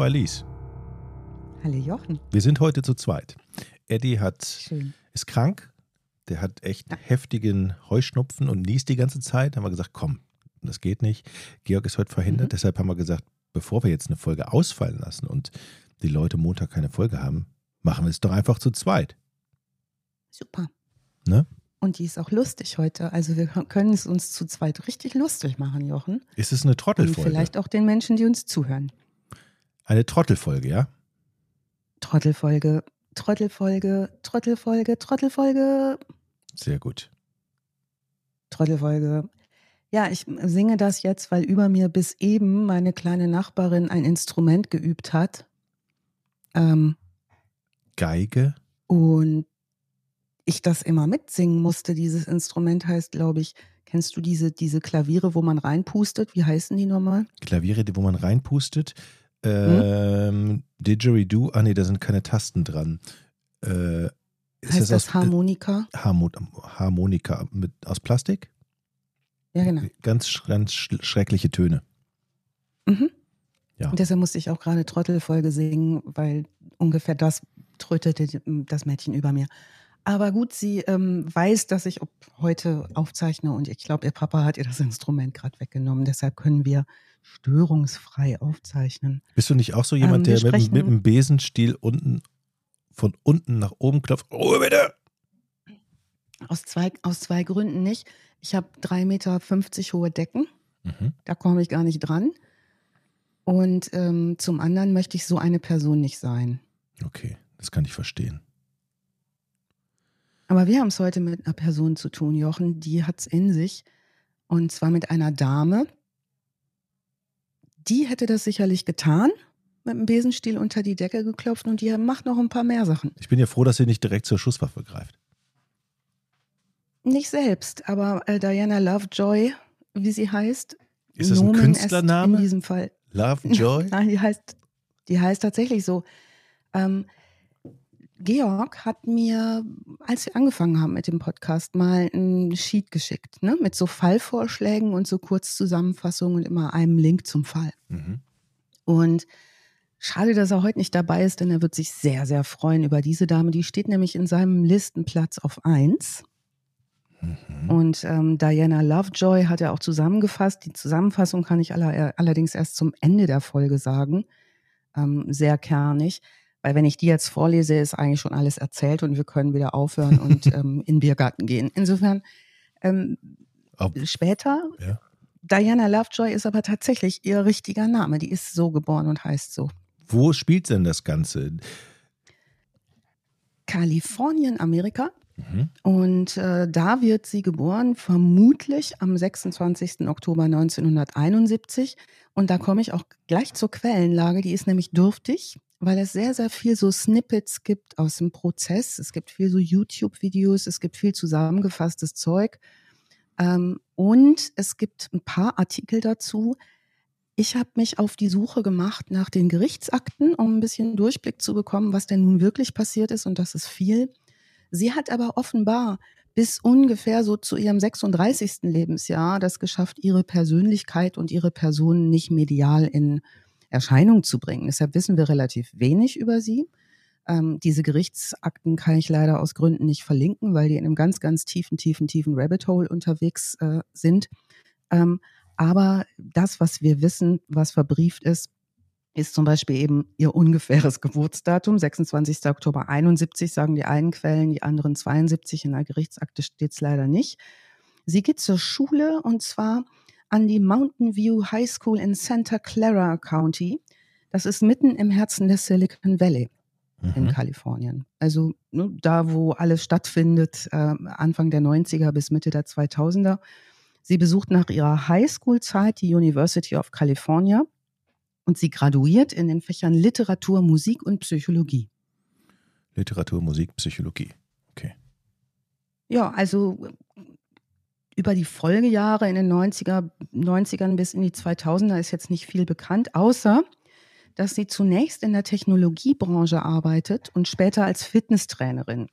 Hallo Alice. Hallo Jochen. Wir sind heute zu zweit. Eddie hat, Schön. ist krank. Der hat echt heftigen Heuschnupfen und niest die ganze Zeit. Da haben wir gesagt, komm, das geht nicht. Georg ist heute verhindert. Mhm. Deshalb haben wir gesagt, bevor wir jetzt eine Folge ausfallen lassen und die Leute Montag keine Folge haben, machen wir es doch einfach zu zweit. Super. Ne? Und die ist auch lustig heute. Also wir können es uns zu zweit richtig lustig machen, Jochen. Ist es eine Und Trottelfolge? vielleicht auch den Menschen, die uns zuhören. Eine Trottelfolge, ja? Trottelfolge, Trottelfolge, Trottelfolge, Trottelfolge, Sehr gut. Trottelfolge. Ja, ich singe das jetzt, weil über mir bis eben meine kleine Nachbarin ein Instrument geübt hat. Ähm, Geige. und ich das immer mitsingen musste. Dieses Instrument heißt, glaube ich, kennst du diese, diese Klaviere, wo man reinpustet? Wie heißen die nochmal? Klaviere, wo man reinpustet. Ähm, Didgeridoo. Ah, nee, da sind keine Tasten dran. Äh, ist heißt das aus, Harmonika? äh, Harmo Harmonika mit, aus Plastik? Ja, genau. Ganz, ganz sch- schreckliche Töne. Mhm. Ja. Und deshalb musste ich auch gerade Trottelfolge singen, weil ungefähr das trötete das Mädchen über mir. Aber gut, sie ähm, weiß, dass ich heute aufzeichne und ich glaube, ihr Papa hat ihr das Instrument gerade weggenommen. Deshalb können wir störungsfrei aufzeichnen. Bist du nicht auch so jemand, Ähm, der mit, dem Besenstiel unten von unten nach oben klopft? Ruhe bitte! Aus zwei, aus zwei Gründen nicht. Ich habe 3,50 Meter hohe Decken. Mhm. Da komme ich gar nicht dran. Und ähm, zum anderen möchte ich so eine Person nicht sein. Okay, das kann ich verstehen. Aber wir haben es heute mit einer Person zu tun, Jochen, die hat es in sich. Und zwar mit einer Dame. Die hätte das sicherlich getan, mit dem Besenstiel unter die Decke geklopft und die macht noch ein paar mehr Sachen. Ich bin ja froh, dass sie nicht direkt zur Schusswaffe greift. Nicht selbst, aber äh, Diana Lovejoy, wie sie heißt. Ist das ein Nomen Künstlername? In diesem Fall. Lovejoy? Nein, die heißt, die heißt tatsächlich so. Ähm, Georg hat mir, als wir angefangen haben mit dem Podcast, mal ein Sheet geschickt, ne? Mit so Fallvorschlägen und so Kurzzusammenfassungen und immer einem Link zum Fall. Mhm. Und schade, dass er heute nicht dabei ist, denn er wird sich sehr, sehr freuen über diese Dame. Die steht nämlich in seinem Listenplatz auf 1. Mhm. Und ähm, Diana Lovejoy hat er auch zusammengefasst. Die Zusammenfassung kann ich aller, allerdings erst zum Ende der Folge sagen. Ähm, sehr kernig. Weil wenn ich die jetzt vorlese, ist eigentlich schon alles erzählt und wir können wieder aufhören und ähm, in den Biergarten gehen. Insofern ähm, Ob- später. Ja. Diana Lovejoy ist aber tatsächlich ihr richtiger Name. Die ist so geboren und heißt so. Wo spielt denn das Ganze? Kalifornien, Amerika. Mhm. Und äh, da wird sie geboren, vermutlich am 26. Oktober 1971. Und da komme ich auch gleich zur Quellenlage. Die ist nämlich dürftig, weil es sehr, sehr viel so Snippets gibt aus dem Prozess. Es gibt viel so YouTube-Videos, es gibt viel zusammengefasstes Zeug. Ähm, und es gibt ein paar Artikel dazu. Ich habe mich auf die Suche gemacht nach den Gerichtsakten, um ein bisschen Durchblick zu bekommen, was denn nun wirklich passiert ist. Und das ist viel. Sie hat aber offenbar bis ungefähr so zu ihrem 36. Lebensjahr das geschafft, ihre Persönlichkeit und ihre Person nicht medial in Erscheinung zu bringen. Deshalb wissen wir relativ wenig über sie. Ähm, diese Gerichtsakten kann ich leider aus Gründen nicht verlinken, weil die in einem ganz, ganz tiefen, tiefen, tiefen Rabbit Hole unterwegs äh, sind. Ähm, aber das, was wir wissen, was verbrieft ist, ist zum Beispiel eben ihr ungefähres Geburtsdatum, 26. Oktober 71, sagen die einen Quellen, die anderen 72. In der Gerichtsakte steht es leider nicht. Sie geht zur Schule und zwar an die Mountain View High School in Santa Clara County. Das ist mitten im Herzen des Silicon Valley in Mhm. Kalifornien. Also ne, da, wo alles stattfindet, äh, Anfang der 90er bis Mitte der 2000er. Sie besucht nach ihrer Highschool-Zeit die University of California und sie graduiert in den Fächern Literatur, Musik und Psychologie. Literatur, Musik, Psychologie. Okay. Ja, also über die Folgejahre in den 90er, 90ern bis in die 2000er ist jetzt nicht viel bekannt, außer dass sie zunächst in der Technologiebranche arbeitet und später als Fitnesstrainerin.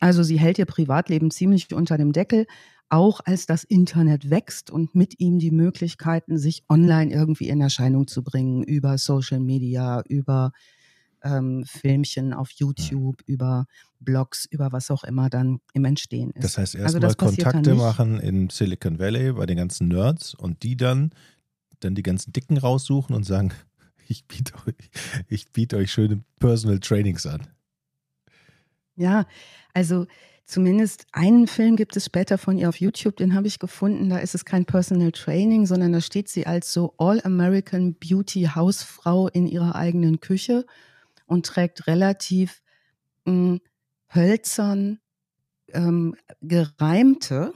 Also sie hält ihr Privatleben ziemlich unter dem Deckel, auch als das Internet wächst und mit ihm die Möglichkeiten, sich online irgendwie in Erscheinung zu bringen über Social Media, über ähm, Filmchen auf YouTube, ja. über Blogs, über was auch immer dann im Entstehen ist. Das heißt, erstmal also Kontakte machen in Silicon Valley bei den ganzen Nerds und die dann, dann die ganzen Dicken raussuchen und sagen, ich biete euch, ich biete euch schöne Personal Trainings an. Ja, also zumindest einen Film gibt es später von ihr auf YouTube, den habe ich gefunden. Da ist es kein Personal Training, sondern da steht sie als so All-American Beauty Hausfrau in ihrer eigenen Küche und trägt relativ mh, hm, hölzern ähm, gereimte,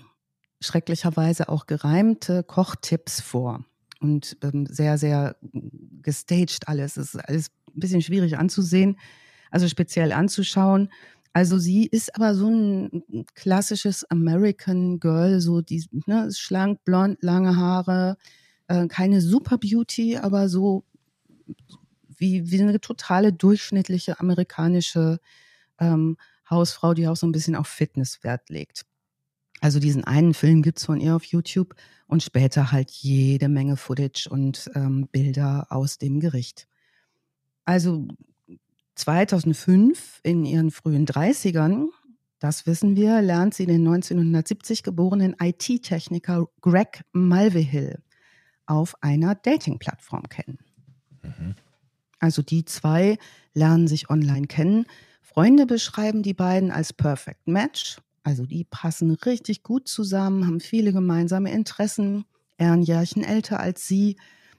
schrecklicherweise auch gereimte Kochtipps vor. Und ähm, sehr, sehr gestaged alles. Es ist alles ein bisschen schwierig anzusehen, also speziell anzuschauen. Also sie ist aber so ein klassisches American Girl, so die ne, schlank, blond, lange Haare, äh, keine Super Beauty, aber so wie, wie eine totale durchschnittliche amerikanische ähm, Hausfrau, die auch so ein bisschen auf Fitness Wert legt. Also diesen einen Film gibt es von ihr auf YouTube und später halt jede Menge Footage und ähm, Bilder aus dem Gericht. Also 2005 in ihren frühen 30ern, das wissen wir, lernt sie den 1970 geborenen IT-Techniker Greg Mulvihill auf einer Dating-Plattform kennen. Mhm. Also die zwei lernen sich online kennen. Freunde beschreiben die beiden als Perfect Match. Also die passen richtig gut zusammen, haben viele gemeinsame Interessen. Er ein Jahrchen älter als sie.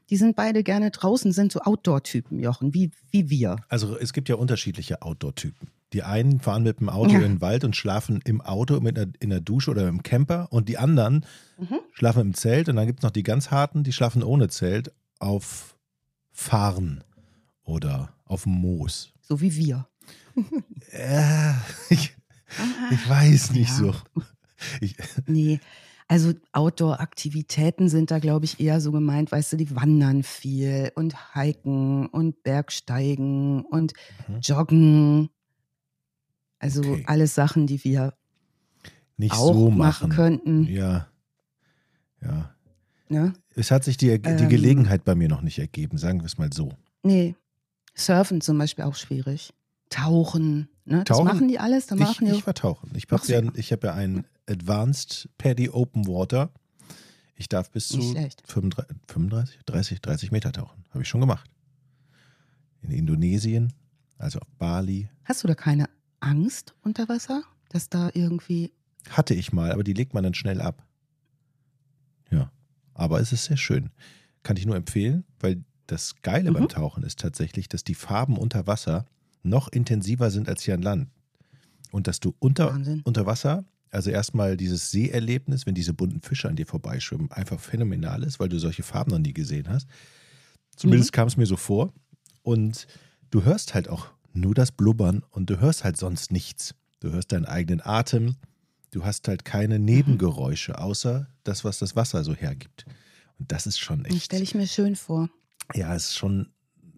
Die sind beide gerne draußen, sind so Outdoor-Typen, Jochen, wie, wie wir. Also es gibt ja unterschiedliche Outdoor-Typen. Die einen fahren mit dem Auto ja. in den Wald und schlafen im Auto mit einer, in der Dusche oder im Camper und die anderen mhm. schlafen im Zelt und dann gibt es noch die ganz harten, die schlafen ohne Zelt auf Fahren oder auf dem Moos. So wie wir. äh, ich, ich, weiß nicht ja. so. Ich, nee, also Outdoor-Aktivitäten sind da, glaube ich, eher so gemeint, weißt du, die wandern viel und hiken und Bergsteigen und mhm. joggen. Also okay. alles Sachen, die wir nicht auch so machen. machen könnten. Ja. Ja. Ne? Es hat sich die, die ähm, Gelegenheit bei mir noch nicht ergeben, sagen wir es mal so. Nee, Surfen zum Beispiel auch schwierig. Tauchen, ne? Das machen die alles. Da machen ich, ich vertauchen. Ich habe ja, hab ja ein Advanced Paddy Open Water. Ich darf bis zu 35, 35, 30, 30 Meter tauchen. Habe ich schon gemacht. In Indonesien, also auf Bali. Hast du da keine Angst unter Wasser? Dass da irgendwie. Hatte ich mal, aber die legt man dann schnell ab. Ja. Aber es ist sehr schön. Kann ich nur empfehlen, weil das Geile mhm. beim Tauchen ist tatsächlich, dass die Farben unter Wasser noch intensiver sind als hier an Land. Und dass du unter, unter Wasser, also erstmal dieses Seeerlebnis, wenn diese bunten Fische an dir vorbeischwimmen, einfach phänomenal ist, weil du solche Farben noch nie gesehen hast. Zumindest mhm. kam es mir so vor. Und du hörst halt auch nur das Blubbern und du hörst halt sonst nichts. Du hörst deinen eigenen Atem. Du hast halt keine mhm. Nebengeräusche, außer das, was das Wasser so hergibt. Und das ist schon echt. Stelle ich mir schön vor ja, es ist schon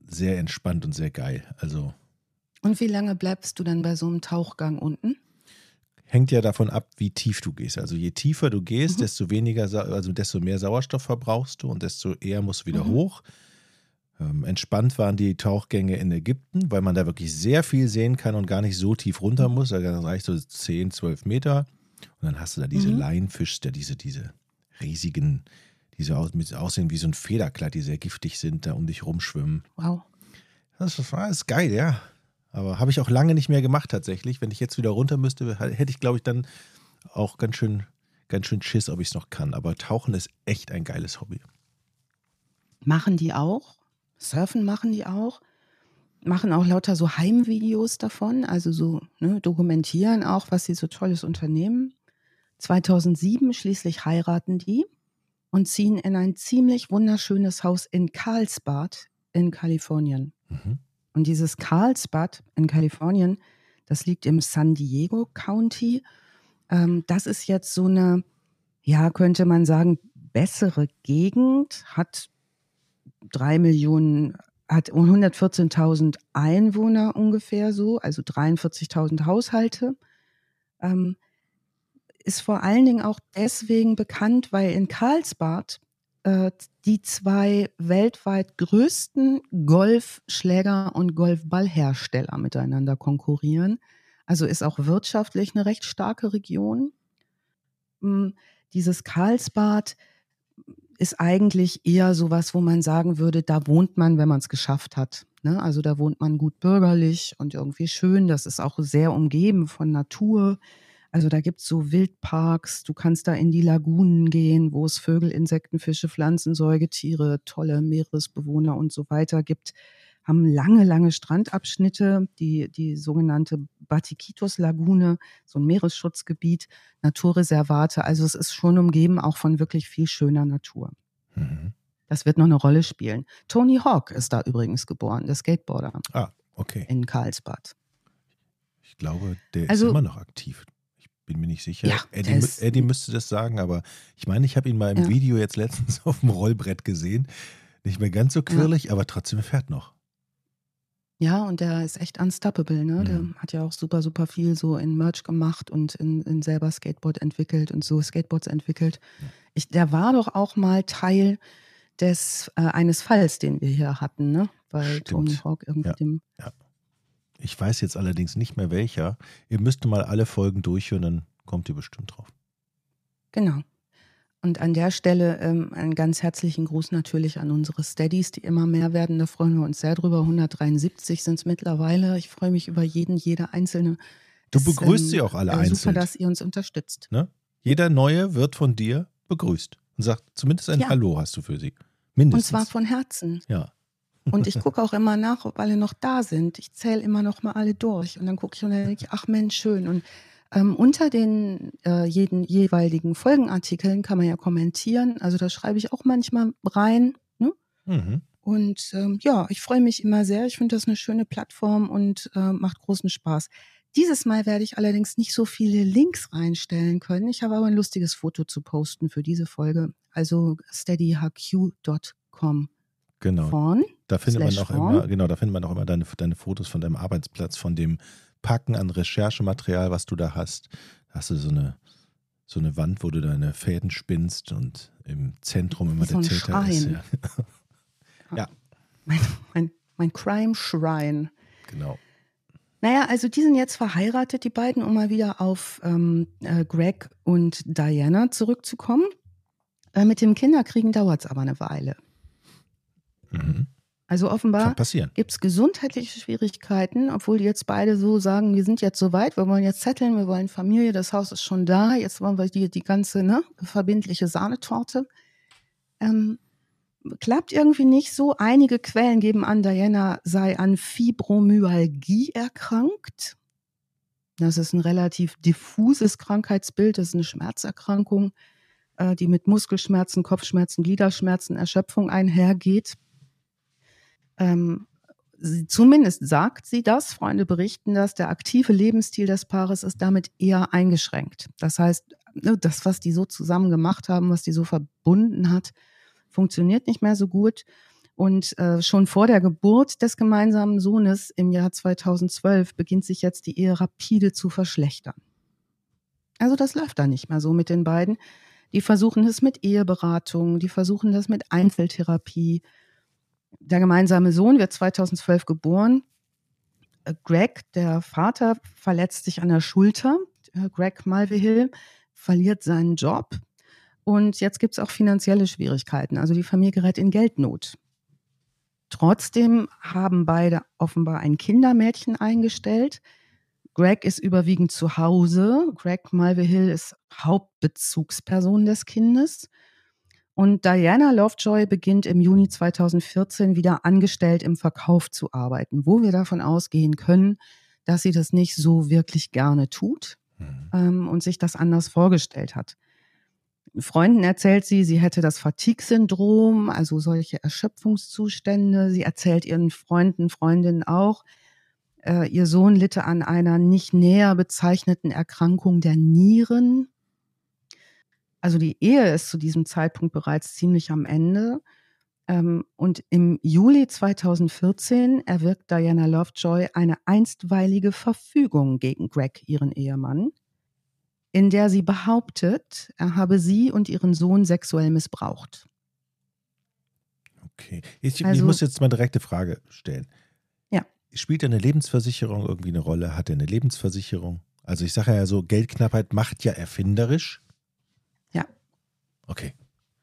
sehr entspannt und sehr geil. Also. Und wie lange bleibst du dann bei so einem Tauchgang unten? Hängt ja davon ab, wie tief du gehst. Also je tiefer du gehst, mhm. desto weniger, also desto mehr Sauerstoff verbrauchst du und desto eher musst du wieder mhm. hoch. Ähm, entspannt waren die Tauchgänge in Ägypten, weil man da wirklich sehr viel sehen kann und gar nicht so tief runter mhm. muss. Da reicht so 10, 12 Meter. Und dann hast du da diese mhm. Laienfisch, diese, diese riesigen die so aussehen wie so ein Federkleid, die sehr giftig sind, da um dich rumschwimmen. Wow. Das, das war ist geil, ja. Aber habe ich auch lange nicht mehr gemacht tatsächlich. Wenn ich jetzt wieder runter müsste, hätte ich, glaube ich, dann auch ganz schön, ganz schön Schiss, ob ich es noch kann. Aber Tauchen ist echt ein geiles Hobby. Machen die auch? Surfen machen die auch? Machen auch lauter so Heimvideos davon, also so ne, dokumentieren auch, was sie so tolles unternehmen. 2007 schließlich heiraten die und ziehen in ein ziemlich wunderschönes Haus in Carlsbad in Kalifornien. Mhm. Und dieses Carlsbad in Kalifornien, das liegt im San Diego County. Ähm, das ist jetzt so eine, ja, könnte man sagen, bessere Gegend, hat drei Millionen, hat 114.000 Einwohner ungefähr so, also 43.000 Haushalte. Ähm, ist vor allen Dingen auch deswegen bekannt, weil in Karlsbad äh, die zwei weltweit größten Golfschläger und Golfballhersteller miteinander konkurrieren. Also ist auch wirtschaftlich eine recht starke Region. Hm, dieses Karlsbad ist eigentlich eher sowas, wo man sagen würde, da wohnt man, wenn man es geschafft hat. Ne? Also da wohnt man gut bürgerlich und irgendwie schön. Das ist auch sehr umgeben von Natur. Also da gibt es so Wildparks, du kannst da in die Lagunen gehen, wo es Vögel, Insekten, Fische, Pflanzen, Säugetiere, tolle Meeresbewohner und so weiter gibt. Haben lange, lange Strandabschnitte, die, die sogenannte Batikitos-Lagune, so ein Meeresschutzgebiet, Naturreservate. Also es ist schon umgeben auch von wirklich viel schöner Natur. Mhm. Das wird noch eine Rolle spielen. Tony Hawk ist da übrigens geboren, der Skateboarder. Ah, okay. In Karlsbad. Ich glaube, der also, ist immer noch aktiv bin mir nicht sicher. Ja, Eddie, Eddie, müsste das sagen, aber ich meine, ich habe ihn mal im ja. Video jetzt letztens auf dem Rollbrett gesehen. Nicht mehr ganz so quirlig, ja. aber trotzdem fährt noch. Ja, und der ist echt unstoppable, ne? Mhm. Der hat ja auch super, super viel so in Merch gemacht und in, in selber Skateboard entwickelt und so Skateboards entwickelt. Ich, der war doch auch mal Teil des äh, eines Falls, den wir hier hatten, ne? Bei Stimmt. Tony Hawk irgendwie dem. Ja. Ich weiß jetzt allerdings nicht mehr welcher. Ihr müsst mal alle Folgen durchhören, dann kommt ihr bestimmt drauf. Genau. Und an der Stelle ähm, einen ganz herzlichen Gruß natürlich an unsere Steadies, die immer mehr werden. Da freuen wir uns sehr drüber. 173 sind es mittlerweile. Ich freue mich über jeden, jede einzelne. Du begrüßt ähm, sie auch alle äh, einzeln. Super, dass ihr uns unterstützt. Ne? Jeder Neue wird von dir begrüßt und sagt zumindest ein ja. Hallo hast du für sie. Mindestens. Und zwar von Herzen. Ja. Und ich gucke auch immer nach, ob alle noch da sind. Ich zähle immer noch mal alle durch. Und dann gucke ich und dann denke ich, ach Mensch, schön. Und ähm, unter den äh, jeden, jeweiligen Folgenartikeln kann man ja kommentieren. Also da schreibe ich auch manchmal rein. Ne? Mhm. Und ähm, ja, ich freue mich immer sehr. Ich finde das eine schöne Plattform und äh, macht großen Spaß. Dieses Mal werde ich allerdings nicht so viele Links reinstellen können. Ich habe aber ein lustiges Foto zu posten für diese Folge. Also steadyhq.com. Genau. Vorn, da findet man auch immer, genau, da findet man auch immer deine, deine Fotos von deinem Arbeitsplatz, von dem Packen an Recherchematerial, was du da hast. Da hast du so eine, so eine Wand, wo du deine Fäden spinnst und im Zentrum immer so der Täter Schrein. ist. Ja. ja. Mein, mein, mein Crime-Schrein. Genau. Naja, also die sind jetzt verheiratet, die beiden, um mal wieder auf ähm, äh, Greg und Diana zurückzukommen. Äh, mit dem Kinderkriegen dauert es aber eine Weile. Mhm. Also offenbar gibt es gesundheitliche Schwierigkeiten, obwohl die jetzt beide so sagen, wir sind jetzt so weit, wir wollen jetzt zetteln, wir wollen Familie, das Haus ist schon da, jetzt wollen wir die, die ganze ne, verbindliche Sahnetorte. Ähm, klappt irgendwie nicht so. Einige Quellen geben an, Diana sei an Fibromyalgie erkrankt. Das ist ein relativ diffuses Krankheitsbild, das ist eine Schmerzerkrankung, äh, die mit Muskelschmerzen, Kopfschmerzen, Gliederschmerzen, Erschöpfung einhergeht. Ähm, sie, zumindest sagt sie das, Freunde berichten das, der aktive Lebensstil des Paares ist damit eher eingeschränkt. Das heißt, ne, das, was die so zusammen gemacht haben, was die so verbunden hat, funktioniert nicht mehr so gut. Und äh, schon vor der Geburt des gemeinsamen Sohnes im Jahr 2012 beginnt sich jetzt die Ehe rapide zu verschlechtern. Also das läuft da nicht mehr so mit den beiden. Die versuchen es mit Eheberatung, die versuchen das mit Einzeltherapie, der gemeinsame Sohn wird 2012 geboren. Äh, Greg, der Vater, verletzt sich an der Schulter. Äh, Greg Malvehill verliert seinen Job. Und jetzt gibt es auch finanzielle Schwierigkeiten. Also die Familie gerät in Geldnot. Trotzdem haben beide offenbar ein Kindermädchen eingestellt. Greg ist überwiegend zu Hause. Greg Malvehill ist Hauptbezugsperson des Kindes. Und Diana Lovejoy beginnt im Juni 2014 wieder angestellt im Verkauf zu arbeiten, wo wir davon ausgehen können, dass sie das nicht so wirklich gerne tut mhm. ähm, und sich das anders vorgestellt hat. Freunden erzählt sie, sie hätte das Fatigue-Syndrom, also solche Erschöpfungszustände. Sie erzählt ihren Freunden, Freundinnen auch, äh, ihr Sohn litte an einer nicht näher bezeichneten Erkrankung der Nieren. Also die Ehe ist zu diesem Zeitpunkt bereits ziemlich am Ende. Ähm, und im Juli 2014 erwirkt Diana Lovejoy eine einstweilige Verfügung gegen Greg, ihren Ehemann. in der sie behauptet, er habe sie und ihren Sohn sexuell missbraucht. Okay. Ich, Also- ich muss jetzt mal eine direkte Frage stellen. Ja. Spielt eine Lebensversicherung irgendwie eine Rolle? Hat er eine Lebensversicherung? Also ich sage ja so, Geldknappheit macht ja erfinderisch. Okay.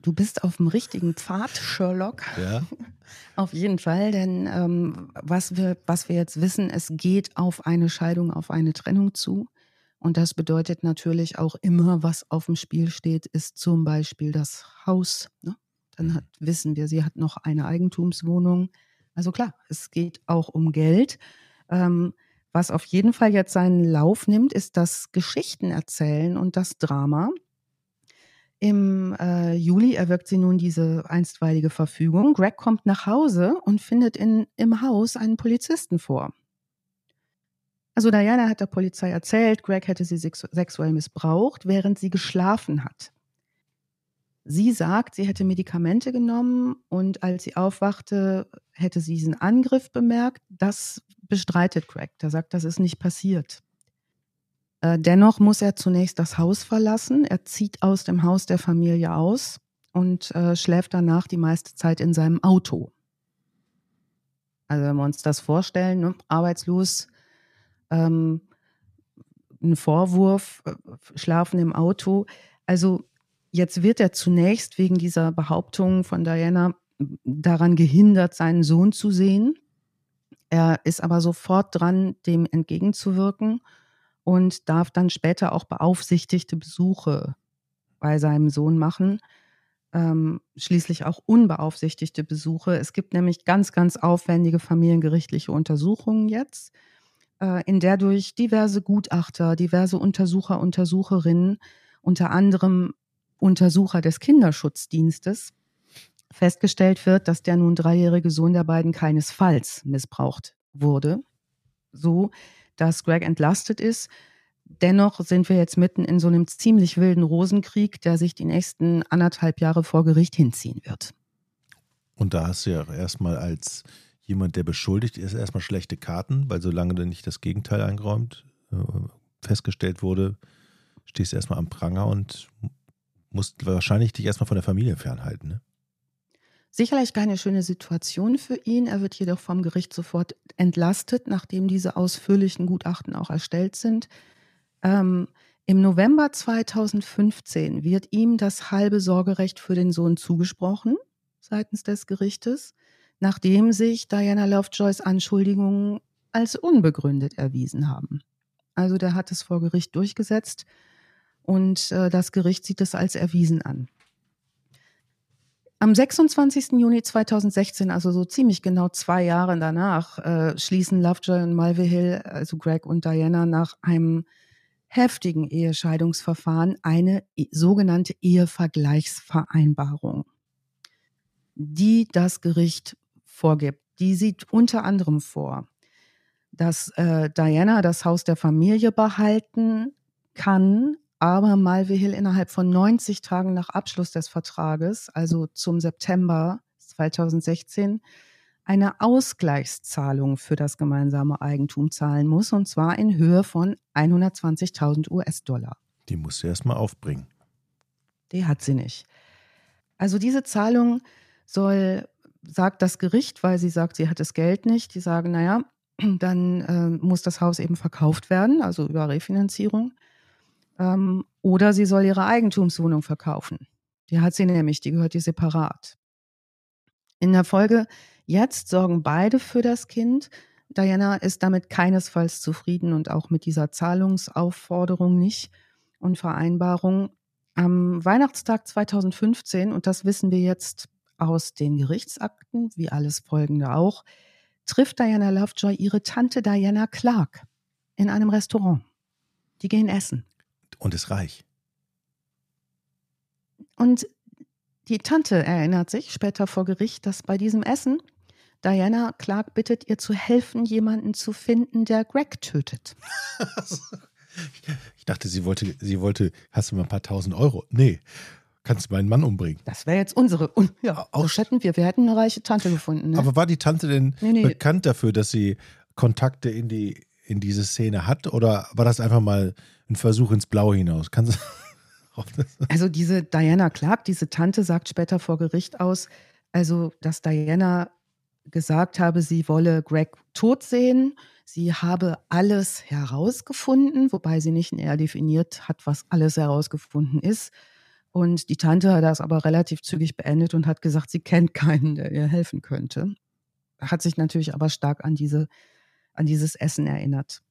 Du bist auf dem richtigen Pfad, Sherlock. Ja. Auf jeden Fall, denn ähm, was, wir, was wir jetzt wissen, es geht auf eine Scheidung, auf eine Trennung zu. Und das bedeutet natürlich auch immer, was auf dem Spiel steht, ist zum Beispiel das Haus. Ne? Dann hat, wissen wir, sie hat noch eine Eigentumswohnung. Also klar, es geht auch um Geld. Ähm, was auf jeden Fall jetzt seinen Lauf nimmt, ist das Geschichten erzählen und das Drama. Im äh, Juli erwirkt sie nun diese einstweilige Verfügung. Greg kommt nach Hause und findet in, im Haus einen Polizisten vor. Also Diana hat der Polizei erzählt, Greg hätte sie sexu sexuell missbraucht, während sie geschlafen hat. Sie sagt, sie hätte Medikamente genommen und als sie aufwachte, hätte sie diesen Angriff bemerkt. Das bestreitet Greg. Der sagt, das ist nicht passiert. Äh, dennoch muss er zunächst das Haus verlassen. Er zieht aus dem Haus der Familie aus und äh, schläft danach die meiste Zeit in seinem Auto. Also wenn wir uns das vorstellen, ne? arbeitslos, ähm, ein Vorwurf, äh, schlafen im Auto. Also jetzt wird er zunächst wegen dieser Behauptung von Diana daran gehindert, seinen Sohn zu sehen. Er ist aber sofort dran, dem entgegenzuwirken und darf dann später auch beaufsichtigte Besuche bei seinem Sohn machen. Ähm, schließlich auch unbeaufsichtigte Besuche. Es gibt nämlich ganz, ganz aufwendige familiengerichtliche Untersuchungen jetzt, äh, in der durch diverse Gutachter, diverse Untersucher, Untersucherinnen, unter anderem Untersucher des Kinderschutzdienstes, festgestellt wird, dass der nun dreijährige Sohn der beiden keinesfalls missbraucht wurde. So dass Greg entlastet ist. Dennoch sind wir jetzt mitten in so einem ziemlich wilden Rosenkrieg, der sich die nächsten anderthalb Jahre vor Gericht hinziehen wird. Und da hast du ja erstmal als jemand, der beschuldigt ist, erstmal schlechte Karten, weil solange du nicht das Gegenteil eingeräumt, äh, festgestellt wurde, stehst du erstmal am Pranger und musst wahrscheinlich dich erstmal von der Familie fernhalten. Ne? Sicherlich keine schöne Situation für ihn. Er wird jedoch vom Gericht sofort entlastet, nachdem diese ausführlichen Gutachten auch erstellt sind. Ähm, Im November 2015 wird ihm das halbe Sorgerecht für den Sohn zugesprochen seitens des Gerichtes, nachdem sich Diana Lovejoys Anschuldigungen als unbegründet erwiesen haben. Also der hat es vor Gericht durchgesetzt und äh, das Gericht sieht es als erwiesen an. Am 26. Juni 2016, also so ziemlich genau zwei Jahre danach, äh, schließen Lovejoy und Malvey Hill, also Greg und Diana, nach einem heftigen Ehescheidungsverfahren eine sogenannte Ehevergleichsvereinbarung, die das Gericht vorgibt. Die sieht unter anderem vor, dass äh, Diana das Haus der Familie behalten kann, aber Malvey Hill innerhalb von 90 Tagen nach Abschluss des Vertrages, also zum September 2016, eine Ausgleichszahlung für das gemeinsame Eigentum zahlen muss, und zwar in Höhe von 120.000 US-Dollar. Die musst du erstmal aufbringen. Die hat sie nicht. Also diese Zahlung soll, sagt das Gericht, weil sie sagt, sie hat das Geld nicht. Die sagen, naja, dann äh, muss das Haus eben verkauft werden, also über Refinanzierung. Ähm, oder sie soll ihre Eigentumswohnung verkaufen. Die hat sie nämlich, die gehört ihr separat. In der Folge jetzt sorgen beide für das Kind. Diana ist damit keinesfalls zufrieden und auch mit dieser Zahlungsaufforderung nicht und Vereinbarung. Am Weihnachtstag 2015, und das wissen wir jetzt aus den Gerichtsakten, wie alles folgende auch, trifft Diana Lovejoy ihre Tante Diana Clark in einem Restaurant. Die gehen essen. Und ist reich. Und die Tante erinnert sich später vor Gericht, dass bei diesem Essen Diana Clark bittet, ihr zu helfen, jemanden zu finden, der Greg tötet. ich dachte, sie wollte, sie wollte, hast du mal ein paar tausend Euro? Nee, kannst du meinen Mann umbringen. Das wäre jetzt unsere. Und ja, Auch- hätten wir. Wir hätten eine reiche Tante gefunden. Ne? Aber war die Tante denn Nee, nee. bekannt dafür, dass sie Kontakte in die in diese Szene hat? Oder war das einfach mal ein Versuch ins Blaue hinaus. Kannst also diese Diana Clark, diese Tante, sagt später vor Gericht aus, also dass Diana gesagt habe, sie wolle Greg tot sehen. Sie habe alles herausgefunden, wobei sie nicht näher definiert hat, was alles herausgefunden ist. Und die Tante hat das aber relativ zügig beendet und hat gesagt, sie kennt keinen, der ihr helfen könnte. Hat sich natürlich aber stark an, diese, an dieses Essen erinnert.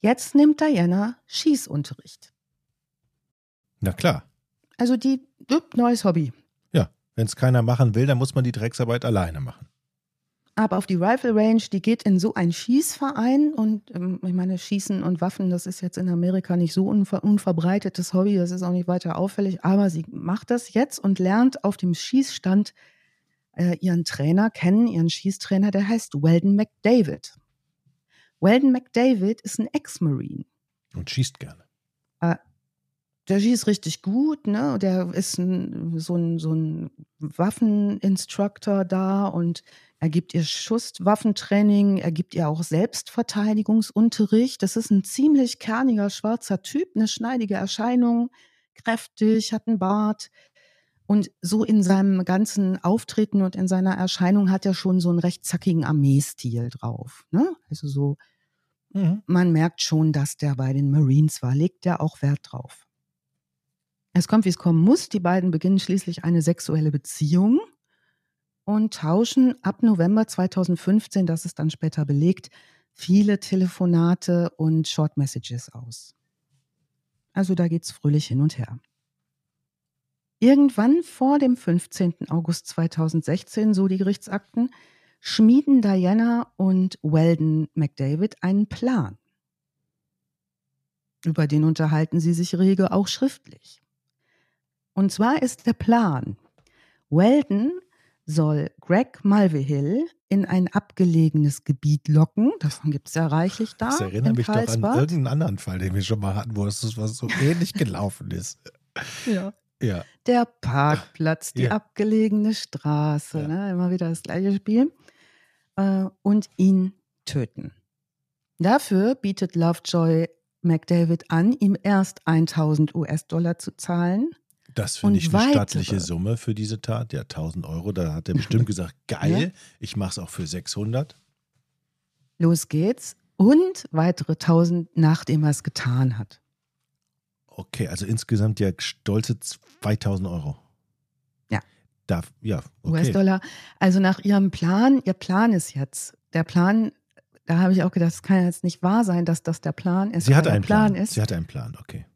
Jetzt nimmt Diana Schießunterricht. Na klar. Also die, neues Hobby. Ja, wenn es keiner machen will, dann muss man die Drecksarbeit alleine machen. Aber auf die Rifle Range, die geht in so einen Schießverein und ähm, ich meine, Schießen und Waffen, das ist jetzt in Amerika nicht so unver unverbreitetes Hobby, das ist auch nicht weiter auffällig, aber sie macht das jetzt und lernt auf dem Schießstand äh, ihren Trainer kennen, ihren Schießtrainer, der heißt Weldon McDavid. Weldon McDavid ist ein Ex-Marine. Und schießt gerne. Äh, der schießt richtig gut, ne? Der ist ein, so ein, so ein Waffeninstructor da und er gibt ihr Schusswaffentraining, er gibt ihr auch Selbstverteidigungsunterricht. Das ist ein ziemlich kerniger schwarzer Typ, eine schneidige Erscheinung, kräftig, hat einen Bart. Und so in seinem ganzen Auftreten und in seiner Erscheinung hat er schon so einen recht zackigen Armeestil drauf. Ne? Also so, mhm. man merkt schon, dass der bei den Marines war, legt der auch Wert drauf. Es kommt, wie es kommen muss. Die beiden beginnen schließlich eine sexuelle Beziehung und tauschen ab November 2015, das ist dann später belegt, viele Telefonate und Short Messages aus. Also da geht es fröhlich hin und her. Irgendwann vor dem 15. August 2016, so die Gerichtsakten, schmieden Diana und Weldon McDavid einen Plan. Über den unterhalten sie sich rege auch schriftlich. Und zwar ist der Plan, Weldon soll Greg Mulvihill in ein abgelegenes Gebiet locken. Davon gibt es ja reichlich da. Das erinnert mich Karlsbad. doch an irgendeinen anderen Fall, den wir schon mal hatten, wo es was so ähnlich gelaufen ist. Ja. Ja. Der Parkplatz, die ja. abgelegene Straße, ja. ne? immer wieder das gleiche Spiel. Äh, und ihn töten. Dafür bietet Lovejoy McDavid an, ihm erst 1000 US-Dollar zu zahlen das finde ich eine weitere. stattliche Summe für diese Tat. Ja, 1000 Euro. Da hat er bestimmt gesagt, geil, ich mache es auch für 600. Los geht's. Und weitere 1000, nachdem er es getan hat. Okay, also insgesamt ja stolze 2000 Euro. Ja. Darf, ja, okay. US-Dollar. Also nach ihrem Plan, ihr Plan ist jetzt, der Plan, da habe ich auch gedacht, es kann jetzt nicht wahr sein, dass das der Plan ist. Sie hatte einen Plan. Plan. Ist. Sie hatte einen Plan, okay.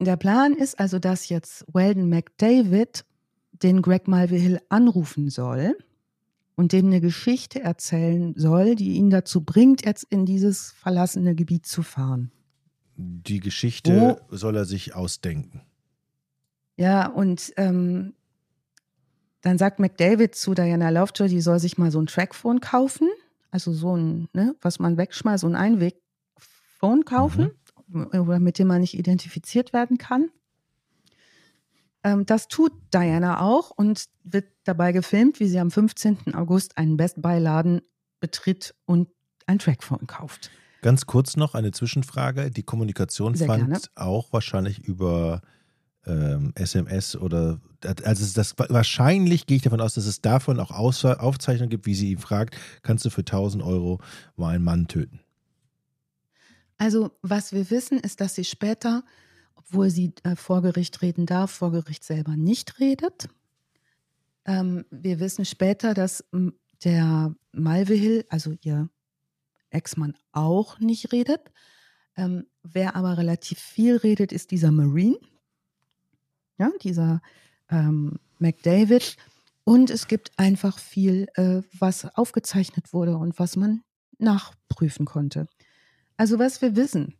Der Plan ist also, dass jetzt Weldon McDavid den Greg Mulvihill anrufen soll und dem eine Geschichte erzählen soll, die ihn dazu bringt, jetzt in dieses verlassene Gebiet zu fahren. Die Geschichte Wo, soll er sich ausdenken. Ja, und ähm, dann sagt McDavid zu Diana Lovejoy, die soll sich mal so ein Trackphone kaufen, also so ein, ne, was man wegschmeißt, so ein Einwegphone kaufen. Mhm mit dem man nicht identifiziert werden kann. Ähm, das tut Diana auch und wird dabei gefilmt, wie sie am 15. August einen Best Buy-Laden betritt und ein Trackphone kauft. Ganz kurz noch eine Zwischenfrage. Die Kommunikation Sehr fand gerne. auch wahrscheinlich über ähm, SMS oder also das wahrscheinlich gehe ich davon aus, dass es davon auch Aufzeichnungen gibt, wie sie ihn fragt, kannst du für 1000 Euro mal einen Mann töten? Also was wir wissen, ist, dass sie später, obwohl sie äh, vor Gericht reden darf, vor Gericht selber nicht redet. Ähm, wir wissen später, dass der Malvehill, also ihr Ex-Mann, auch nicht redet. Ähm, wer aber relativ viel redet, ist dieser Marine, ja, dieser ähm, McDavid. Und es gibt einfach viel, äh, was aufgezeichnet wurde und was man nachprüfen konnte. Also was wir wissen,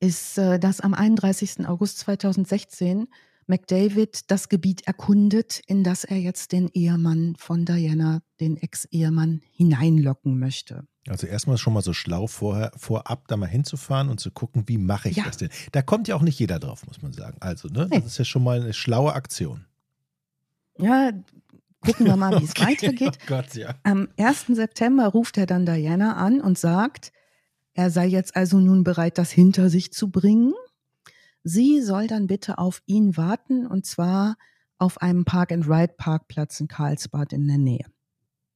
ist, äh, dass am 31. August 2016 McDavid das Gebiet erkundet, in das er jetzt den Ehemann von Diana, den Ex-Ehemann, hineinlocken möchte. Also erstmal schon mal so schlau vorher, vorab da mal hinzufahren und zu gucken, wie mache ich ja. das denn? Da kommt ja auch nicht jeder drauf, muss man sagen. Also, ne, nee. das ist ja schon mal eine schlaue Aktion. Ja, gucken wir mal, wie es okay. weitergeht. Oh Gott, ja. Am 1. September ruft er dann Diana an und sagt, Er sei jetzt also nun bereit, das hinter sich zu bringen. Sie soll dann bitte auf ihn warten und zwar auf einem Park-and-Ride-Parkplatz in Karlsbad in der Nähe.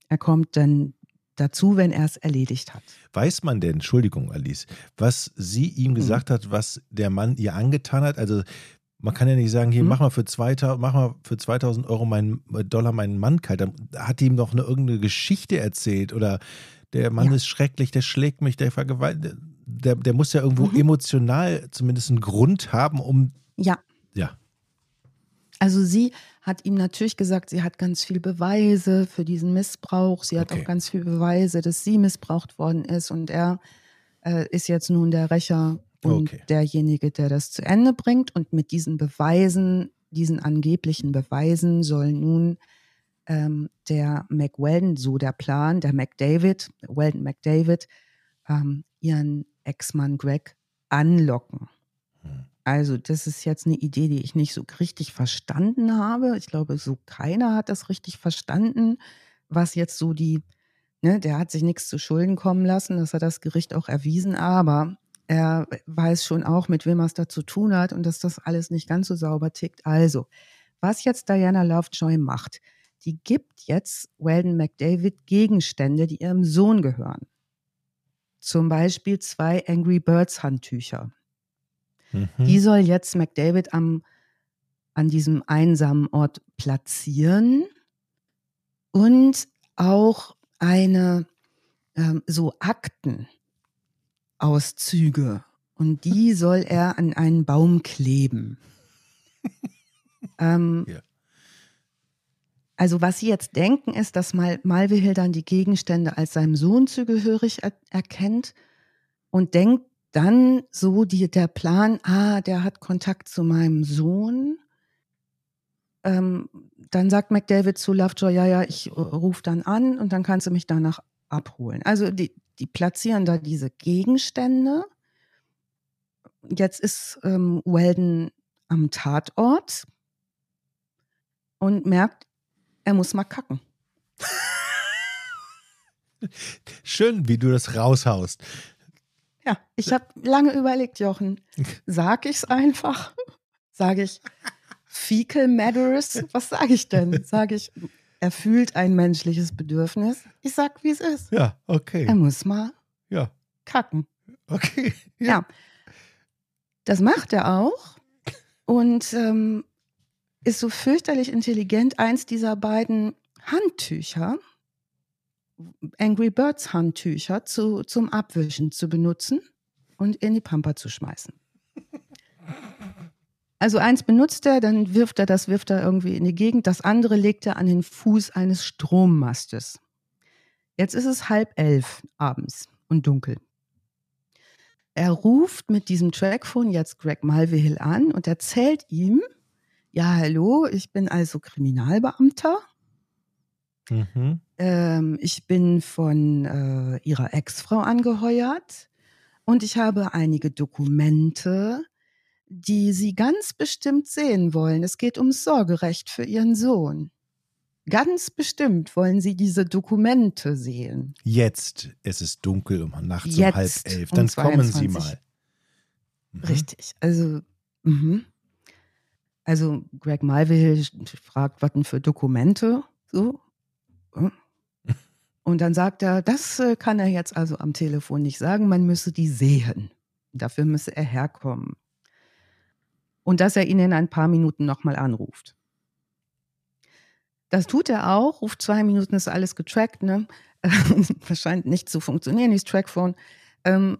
Er kommt dann dazu, wenn er es erledigt hat. Weiß man denn, Entschuldigung, Alice, was sie ihm gesagt mhm. hat, was der Mann ihr angetan hat? Also man kann ja nicht sagen, hier, mhm. mach mal für 2000, mach mal für 2000 Euro meinen äh, Dollar meinen Mann kalt. Dann hat ihm doch eine irgendeine Geschichte erzählt oder der Mann ja. ist schrecklich, der schlägt mich, der vergewaltigt. Der, der muss ja irgendwo mhm. emotional zumindest einen Grund haben, um. Ja. Ja. Also sie hat ihm natürlich gesagt, sie hat ganz viel Beweise für diesen Missbrauch. Sie hat okay. auch ganz viel Beweise, dass sie missbraucht worden ist und er äh, ist jetzt nun der Rächer und okay. derjenige, der das zu Ende bringt. Und mit diesen Beweisen, diesen angeblichen Beweisen soll nun ähm, der McWeldon, so der Plan, der McDavid, Weldon McDavid, ähm, ihren Ex-Mann Greg anlocken. Hm. Also das ist jetzt eine Idee, die ich nicht so richtig verstanden habe. Ich glaube, so keiner hat das richtig verstanden, was jetzt so die, ne, der hat sich nichts zu Schulden kommen lassen, das hat das Gericht auch erwiesen, aber er weiß schon auch, mit wem er es da zu tun hat und dass das alles nicht ganz so sauber tickt. Also, was jetzt Diana Lovejoy macht, die gibt jetzt Weldon McDavid Gegenstände, die ihrem Sohn gehören. Zum Beispiel zwei Angry Birds Handtücher. Mhm. Die soll jetzt McDavid am, an diesem einsamen Ort platzieren und auch eine ähm, so Akten Auszüge und die soll er an einen Baum kleben. ähm, ja. Also was Sie jetzt denken, ist, dass Mal Malvehil dann die Gegenstände als seinem Sohn zugehörig er erkennt und denkt dann so die, der Plan, ah, der hat Kontakt zu meinem Sohn. Ähm, dann sagt McDavid zu Lovejoy, ja, ja, ich rufe dann an und dann kannst du mich danach abholen. Also die, die platzieren da diese Gegenstände. Jetzt ist ähm, Weldon am Tatort und merkt, er muss mal kacken. Schön, wie du das raushaust. Ja, ich habe lange überlegt, Jochen. Sag ich es einfach? Sage ich Fecal Matters? Was sage ich denn? Sage ich, er fühlt ein menschliches Bedürfnis. Ich sag, wie es ist. Ja, okay. Er muss mal ja. kacken. Okay. Ja. ja. Das macht er auch und ähm, ist so fürchterlich intelligent, eins dieser beiden Handtücher, Angry Birds Handtücher, zu, zum Abwischen zu benutzen und in die Pampa zu schmeißen. Also eins benutzt er, dann wirft er das, wirft er irgendwie in die Gegend. Das andere legt er an den Fuß eines Strommastes. Jetzt ist es halb elf abends und dunkel. Er ruft mit diesem Trackphone jetzt Greg Malvehill an und erzählt ihm, ja, hallo, ich bin also Kriminalbeamter. Mhm. Ähm, ich bin von äh, ihrer Ex-Frau angeheuert und ich habe einige Dokumente, die Sie ganz bestimmt sehen wollen. Es geht ums Sorgerecht für Ihren Sohn. Ganz bestimmt wollen Sie diese Dokumente sehen. Jetzt, es ist dunkel um nachts Jetzt um halb elf. Dann um kommen Sie mal. Mhm. Richtig. Also, mh. Also Greg Malville fragt, was denn für Dokumente? So. Und dann sagt er, das äh, kann er jetzt also am Telefon nicht sagen, man müsse die sehen. Dafür müsse er herkommen und dass er ihn in ein paar Minuten nochmal anruft. Das tut er auch, ruft zwei Minuten, ist alles getrackt, ne? das scheint nicht zu funktionieren, dieses Trackphone. Ähm,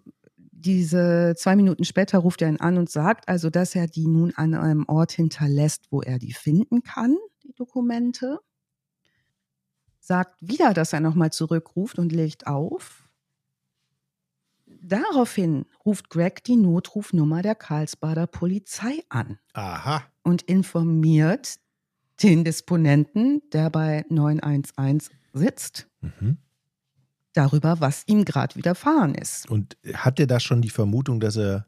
diese zwei Minuten später ruft er ihn an und sagt also, dass er die nun an einem Ort hinterlässt, wo er die finden kann, die Dokumente. Sagt wieder, dass er nochmal zurückruft und legt auf. Daraufhin ruft Greg die Notrufnummer der Karlsbader Polizei an. Aha. Und informiert den Disponenten, der bei 911 sitzt, mhm. Darüber, was ihm gerade widerfahren ist. Und hat er da schon die Vermutung, dass er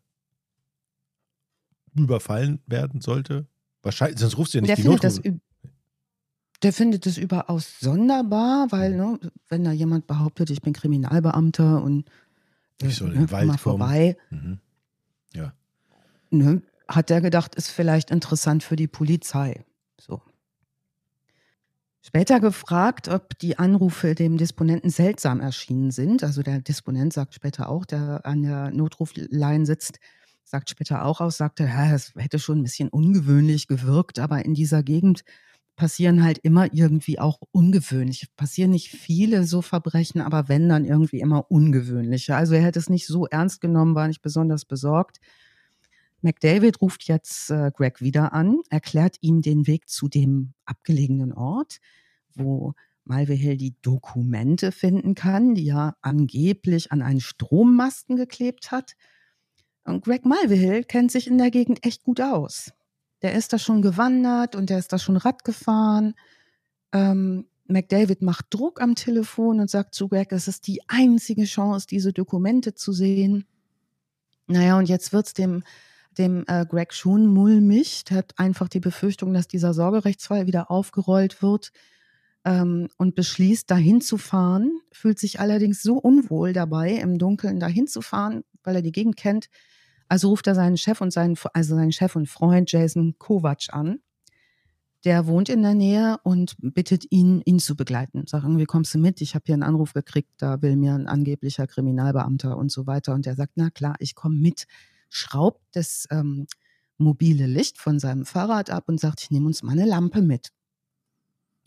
überfallen werden sollte? Wahrscheinlich, sonst rufst du ja nicht der die findet Notruf. Der findet es überaus sonderbar, weil, ne, wenn da jemand behauptet, ich bin Kriminalbeamter und Ich soll ne, in den Wald mal kommen. vorbei. Mhm. Ja. Ne, hat er gedacht, ist vielleicht interessant für die Polizei. Später gefragt, ob die Anrufe dem Disponenten seltsam erschienen sind. Also der Disponent sagt später auch, der an der Notruflein sitzt, sagt später auch aus, sagte, ja, es hätte schon ein bisschen ungewöhnlich gewirkt, aber in dieser Gegend passieren halt immer irgendwie auch ungewöhnlich. Passieren nicht viele so Verbrechen, aber wenn dann irgendwie immer ungewöhnliche. Also er hätte es nicht so ernst genommen, war nicht besonders besorgt. McDavid ruft jetzt äh, Greg wieder an, erklärt ihm den Weg zu dem abgelegenen Ort, wo Malve Hill die Dokumente finden kann, die er angeblich an einen Strommasten geklebt hat. Und Greg Malvehill kennt sich in der Gegend echt gut aus. Der ist da schon gewandert und der ist da schon Rad gefahren. Ähm, McDavid macht Druck am Telefon und sagt zu Greg, es ist die einzige Chance, diese Dokumente zu sehen. Naja, und jetzt wird's dem, dem äh, Greg schon mulmig. Der hat einfach die Befürchtung, dass dieser Sorgerechtsfall wieder aufgerollt wird ähm, und beschließt, dahin zu fahren, fühlt sich allerdings so unwohl dabei, im Dunkeln dahin zu fahren, weil er die Gegend kennt, also ruft er seinen Chef und seinen, also seinen Chef und Freund Jason Kovac an. Der wohnt in der Nähe und bittet ihn, ihn zu begleiten. Sagt irgendwie, kommst du mit? Ich habe hier einen Anruf gekriegt, da will mir ein angeblicher Kriminalbeamter und so weiter. Und der sagt, na klar, ich komme mit. Schraubt das ähm, mobile Licht von seinem Fahrrad ab und sagt, ich nehme uns mal eine Lampe mit.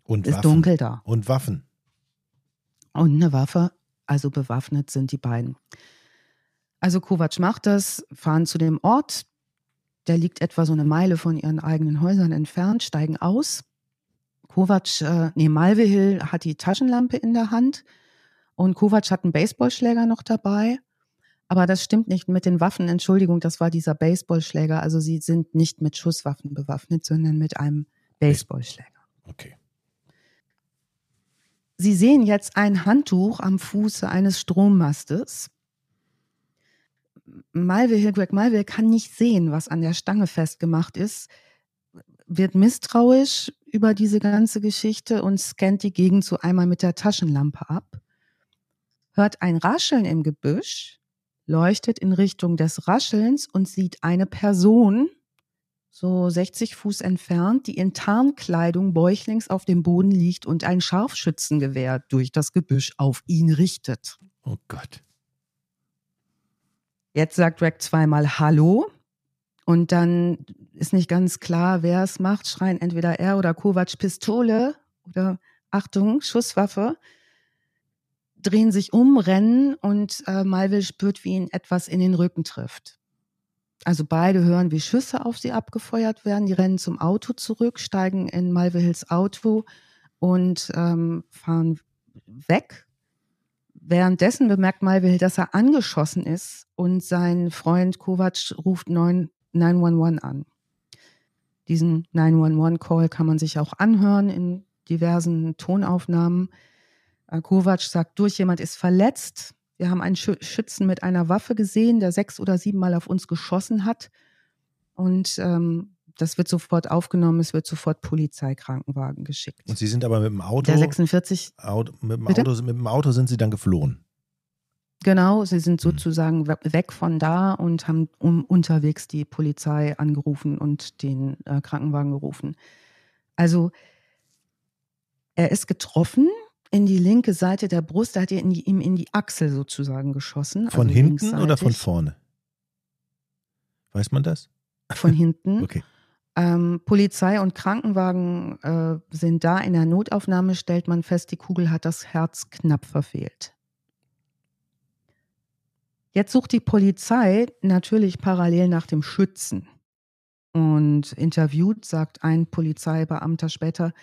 Und Ist Waffen. dunkel da. Und Waffen. Und eine Waffe, also bewaffnet sind die beiden. Also Kovac macht das, fahren zu dem Ort, der liegt etwa so eine Meile von ihren eigenen Häusern entfernt, steigen aus. Kovac, äh, nee, Malvehill hat die Taschenlampe in der Hand und Kovac hat einen Baseballschläger noch dabei. Aber das stimmt nicht mit den Waffen. Entschuldigung, das war dieser Baseballschläger. Also sie sind nicht mit Schusswaffen bewaffnet, sondern mit einem Baseballschläger. Okay. Sie sehen jetzt ein Handtuch am Fuße eines Strommastes. Malville, Greg Malville kann nicht sehen, was an der Stange festgemacht ist, wird misstrauisch über diese ganze Geschichte und scannt die Gegend so einmal mit der Taschenlampe ab, hört ein Rascheln im Gebüsch, leuchtet in Richtung des Raschelns und sieht eine Person, so 60 Fuß entfernt, die in Tarnkleidung bäuchlings auf dem Boden liegt und ein Scharfschützengewehr durch das Gebüsch auf ihn richtet. Oh Gott. Jetzt sagt Greg zweimal Hallo und dann ist nicht ganz klar, wer es macht. Schreien entweder er oder Kovac Pistole oder Achtung, Schusswaffe. Drehen sich um, rennen und äh, Malville spürt, wie ihn etwas in den Rücken trifft. Also beide hören, wie Schüsse auf sie abgefeuert werden. Die rennen zum Auto zurück, steigen in Malvehills Auto und ähm, fahren weg. Währenddessen bemerkt Malvehill, dass er angeschossen ist und sein Freund Kovac ruft 9, 911 an. Diesen 911-Call kann man sich auch anhören in diversen Tonaufnahmen. Äh, Kovac sagt durch, jemand ist verletzt. Wir haben einen Schützen mit einer Waffe gesehen, der sechs oder sieben Mal auf uns geschossen hat. Und ähm, das wird sofort aufgenommen, es wird sofort Polizeikrankenwagen geschickt. Und Sie sind aber mit dem Auto. Der 46. Auto mit, dem? Auto mit dem Auto sind Sie dann geflohen. Genau, sie sind Hm. sozusagen we- weg von da und haben um, unterwegs die Polizei angerufen und den äh, Krankenwagen gerufen. Also er ist getroffen in die linke Seite der Brust, er hat ihn in die, ihm in die Achsel sozusagen geschossen. Von also hinten oder von vorne? Weiß man das? Von hinten. Okay. Ähm, Polizei und Krankenwagen äh, sind da. In der Notaufnahme stellt man fest, die Kugel hat das Herz knapp verfehlt. Jetzt sucht die Polizei natürlich parallel nach dem Schützen. Und interviewt, sagt ein Polizeibeamter später,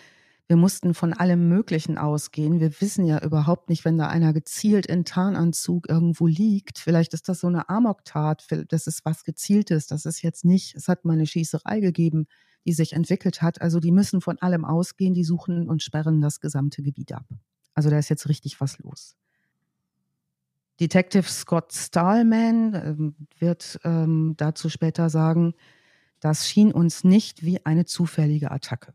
wir mussten von allem Möglichen ausgehen. Wir wissen ja überhaupt nicht, wenn da einer gezielt in Tarnanzug irgendwo liegt. Vielleicht ist das so eine Amoktat. Das ist was Gezieltes. Das ist jetzt nicht, es hat mal eine Schießerei gegeben, die sich entwickelt hat. Also die müssen von allem ausgehen. Die suchen und sperren das gesamte Gebiet ab. Also da ist jetzt richtig was los. Detective Scott Stahlman ähm, wird ähm, dazu später sagen, das schien uns nicht wie eine zufällige Attacke.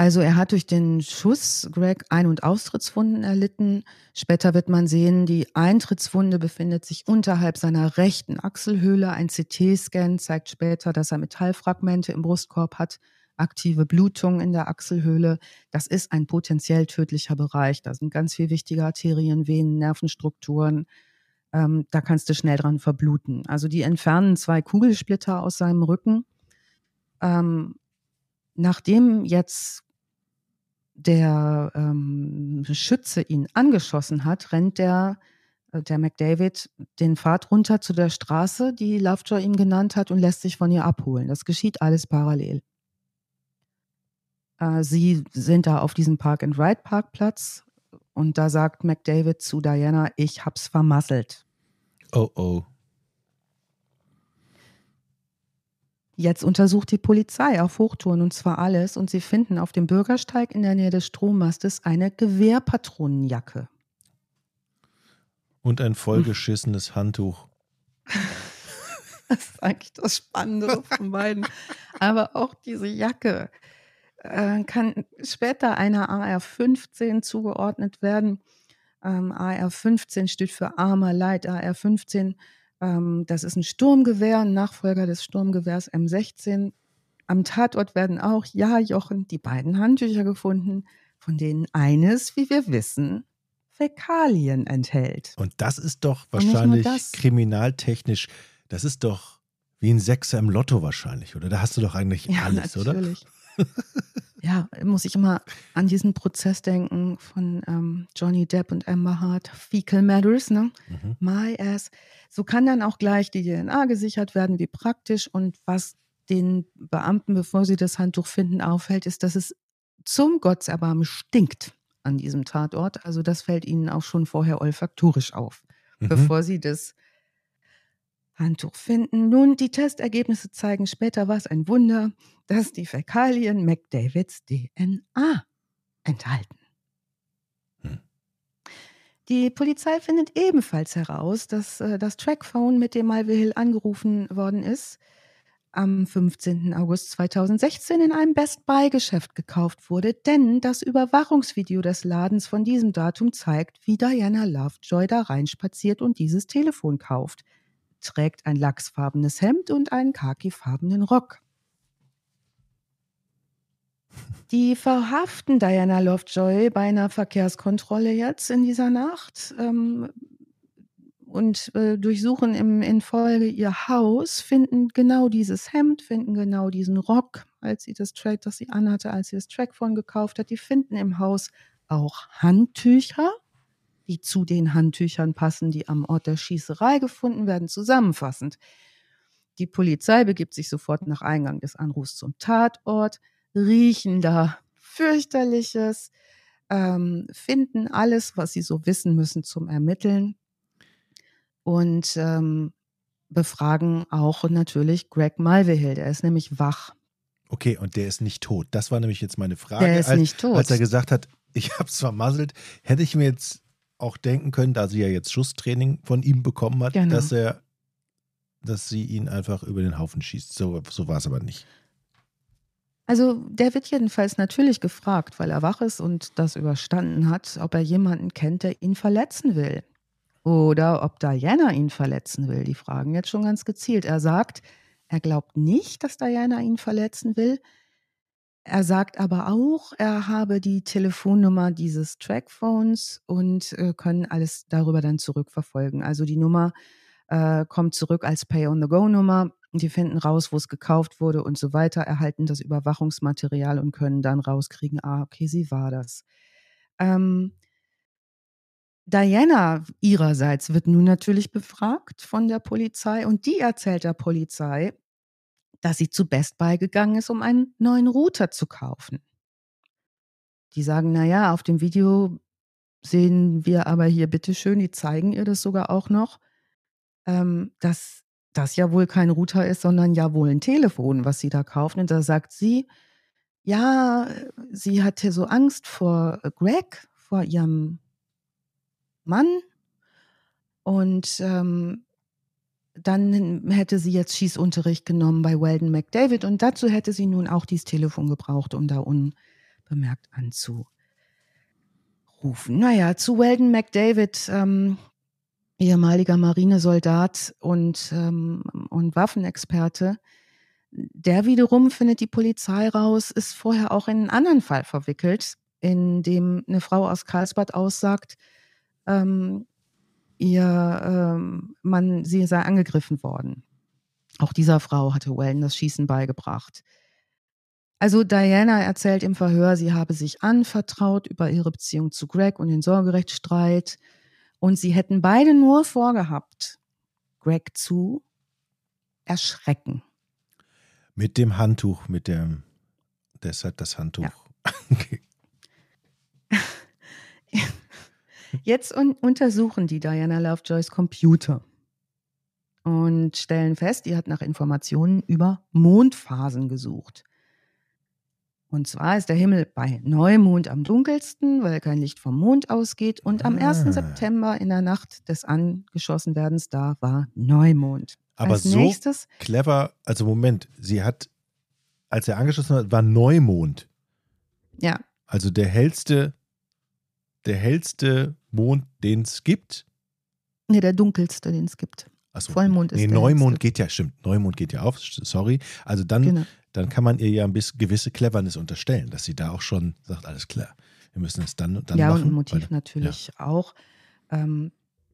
Also er hat durch den Schuss Greg Ein- und Austrittswunden erlitten. Später wird man sehen, die Eintrittswunde befindet sich unterhalb seiner rechten Achselhöhle. Ein CT-Scan zeigt später, dass er Metallfragmente im Brustkorb hat, aktive Blutung in der Achselhöhle. Das ist ein potenziell tödlicher Bereich. Da sind ganz viele wichtige Arterien, Venen, Nervenstrukturen. Ähm, da kannst du schnell dran verbluten. Also die entfernen zwei Kugelsplitter aus seinem Rücken. Ähm, nachdem jetzt der ähm, Schütze ihn angeschossen hat, rennt der, äh, der McDavid den Pfad runter zu der Straße, die Lovejoy ihm genannt hat, und lässt sich von ihr abholen. Das geschieht alles parallel. Äh, sie sind da auf diesem Park-and-Ride-Parkplatz und da sagt McDavid zu Diana, ich hab's vermasselt. Oh oh. Jetzt untersucht die Polizei auf Hochtouren und zwar alles und sie finden auf dem Bürgersteig in der Nähe des Strommastes eine Gewehrpatronenjacke. Und ein vollgeschissenes Handtuch. Das ist eigentlich das Spannende von beiden. Aber auch diese Jacke äh, kann später einer AR-15 zugeordnet werden. Ähm, AR-15 steht für Armer Light AR-15 ähm, das ist ein Sturmgewehr, ein Nachfolger des Sturmgewehrs M16. Am Tatort werden auch, ja, Jochen, die beiden Handtücher gefunden, von denen eines, wie wir wissen, Fäkalien enthält. Und das ist doch wahrscheinlich das. kriminaltechnisch, das ist doch wie ein Sechser im Lotto wahrscheinlich, oder? Da hast du doch eigentlich ja, alles, natürlich. oder? ja, muss ich immer an diesen Prozess denken von ähm, Johnny Depp und Amber Hart. Fecal Matters, ne? Mhm. My ass. So kann dann auch gleich die DNA gesichert werden, wie praktisch. Und was den Beamten, bevor sie das Handtuch finden, auffällt, ist, dass es zum Gottserbarmen stinkt an diesem Tatort. Also das fällt ihnen auch schon vorher olfaktorisch auf, mhm. bevor sie das Handtuch finden. Nun, die Testergebnisse zeigen, später war es ein Wunder, dass die Fäkalien McDavids DNA enthalten. Hm. Die Polizei findet ebenfalls heraus, dass äh, das Trackphone, mit dem Malville Hill angerufen worden ist, am 15. August 2016 in einem Best Buy-Geschäft gekauft wurde, denn das Überwachungsvideo des Ladens von diesem Datum zeigt, wie Diana Lovejoy da reinspaziert und dieses Telefon kauft trägt ein lachsfarbenes Hemd und einen khakifarbenen Rock. Die verhaften Diana Lovejoy bei einer Verkehrskontrolle jetzt in dieser Nacht ähm, und äh, durchsuchen im, in Folge ihr Haus, finden genau dieses Hemd, finden genau diesen Rock, als sie das Track, das sie anhatte, als sie das Track von gekauft hat. Die finden im Haus auch Handtücher, die zu den Handtüchern passen, die am Ort der Schießerei gefunden werden. Zusammenfassend. Die Polizei begibt sich sofort nach Eingang des Anrufs zum Tatort, riechen da fürchterliches, ähm, finden alles, was sie so wissen müssen zum Ermitteln und ähm, befragen auch natürlich Greg Malvehill. Der ist nämlich wach. Okay, und der ist nicht tot. Das war nämlich jetzt meine Frage. Der ist als, nicht tot. Als er gesagt hat, ich habe es vermasselt, hätte ich mir jetzt auch denken können, da sie ja jetzt Schusstraining von ihm bekommen hat, genau. dass er, dass sie ihn einfach über den Haufen schießt. So, so war es aber nicht. Also der wird jedenfalls natürlich gefragt, weil er wach ist und das überstanden hat, ob er jemanden kennt, der ihn verletzen will. Oder ob Diana ihn verletzen will. Die fragen jetzt schon ganz gezielt. Er sagt, er glaubt nicht, dass Diana ihn verletzen will. Er sagt aber auch, er habe die Telefonnummer dieses Trackphones und äh, können alles darüber dann zurückverfolgen. Also die Nummer äh, kommt zurück als Pay-on-the-Go-Nummer. Die finden raus, wo es gekauft wurde und so weiter, erhalten das Überwachungsmaterial und können dann rauskriegen, ah, okay, sie war das. Ähm, Diana ihrerseits wird nun natürlich befragt von der Polizei und die erzählt der Polizei, dass sie zu Best Buy gegangen ist, um einen neuen Router zu kaufen. Die sagen, naja, auf dem Video sehen wir aber hier bitteschön, die zeigen ihr das sogar auch noch, ähm, dass das ja wohl kein Router ist, sondern ja wohl ein Telefon, was sie da kaufen. Und da sagt sie, ja, sie hatte so Angst vor Greg, vor ihrem Mann. Und ähm, dann hätte sie jetzt Schießunterricht genommen bei Weldon McDavid und dazu hätte sie nun auch dieses Telefon gebraucht, um da unbemerkt anzurufen. Naja, zu Weldon McDavid, ähm, ehemaliger Marinesoldat und, ähm, und Waffenexperte. Der wiederum findet die Polizei raus, ist vorher auch in einen anderen Fall verwickelt, in dem eine Frau aus Karlsbad aussagt, ähm, ihr ähm, Mann, sie sei angegriffen worden. Auch dieser Frau hatte Wellen das Schießen beigebracht. Also Diana erzählt im Verhör, sie habe sich anvertraut über ihre Beziehung zu Greg und den Sorgerechtsstreit. Und sie hätten beide nur vorgehabt, Greg zu erschrecken. Mit dem Handtuch, mit dem, deshalb das Handtuch. Ja. Jetzt un untersuchen die Diana Lovejoys Computer und stellen fest, die hat nach Informationen über Mondphasen gesucht. Und zwar ist der Himmel bei Neumond am dunkelsten, weil kein Licht vom Mond ausgeht. Und am 1. Ah. September in der Nacht des Angeschossenwerdens, da war Neumond. Aber als so nächstes, clever, also Moment, sie hat, als er angeschossen hat, war Neumond. Ja. Also der hellste, der hellste Mond, den es gibt. Nee, der dunkelste, den es gibt. Achso. Vollmond ist nee, Neumond geht ja, stimmt. Neumond geht ja auf, sorry. Also dann, genau. dann kann man ihr ja ein bisschen gewisse Cleverness unterstellen, dass sie da auch schon sagt, alles klar, wir müssen es dann und dann ja, machen. Ja, und ein Motiv weil, natürlich ja. auch. Ähm,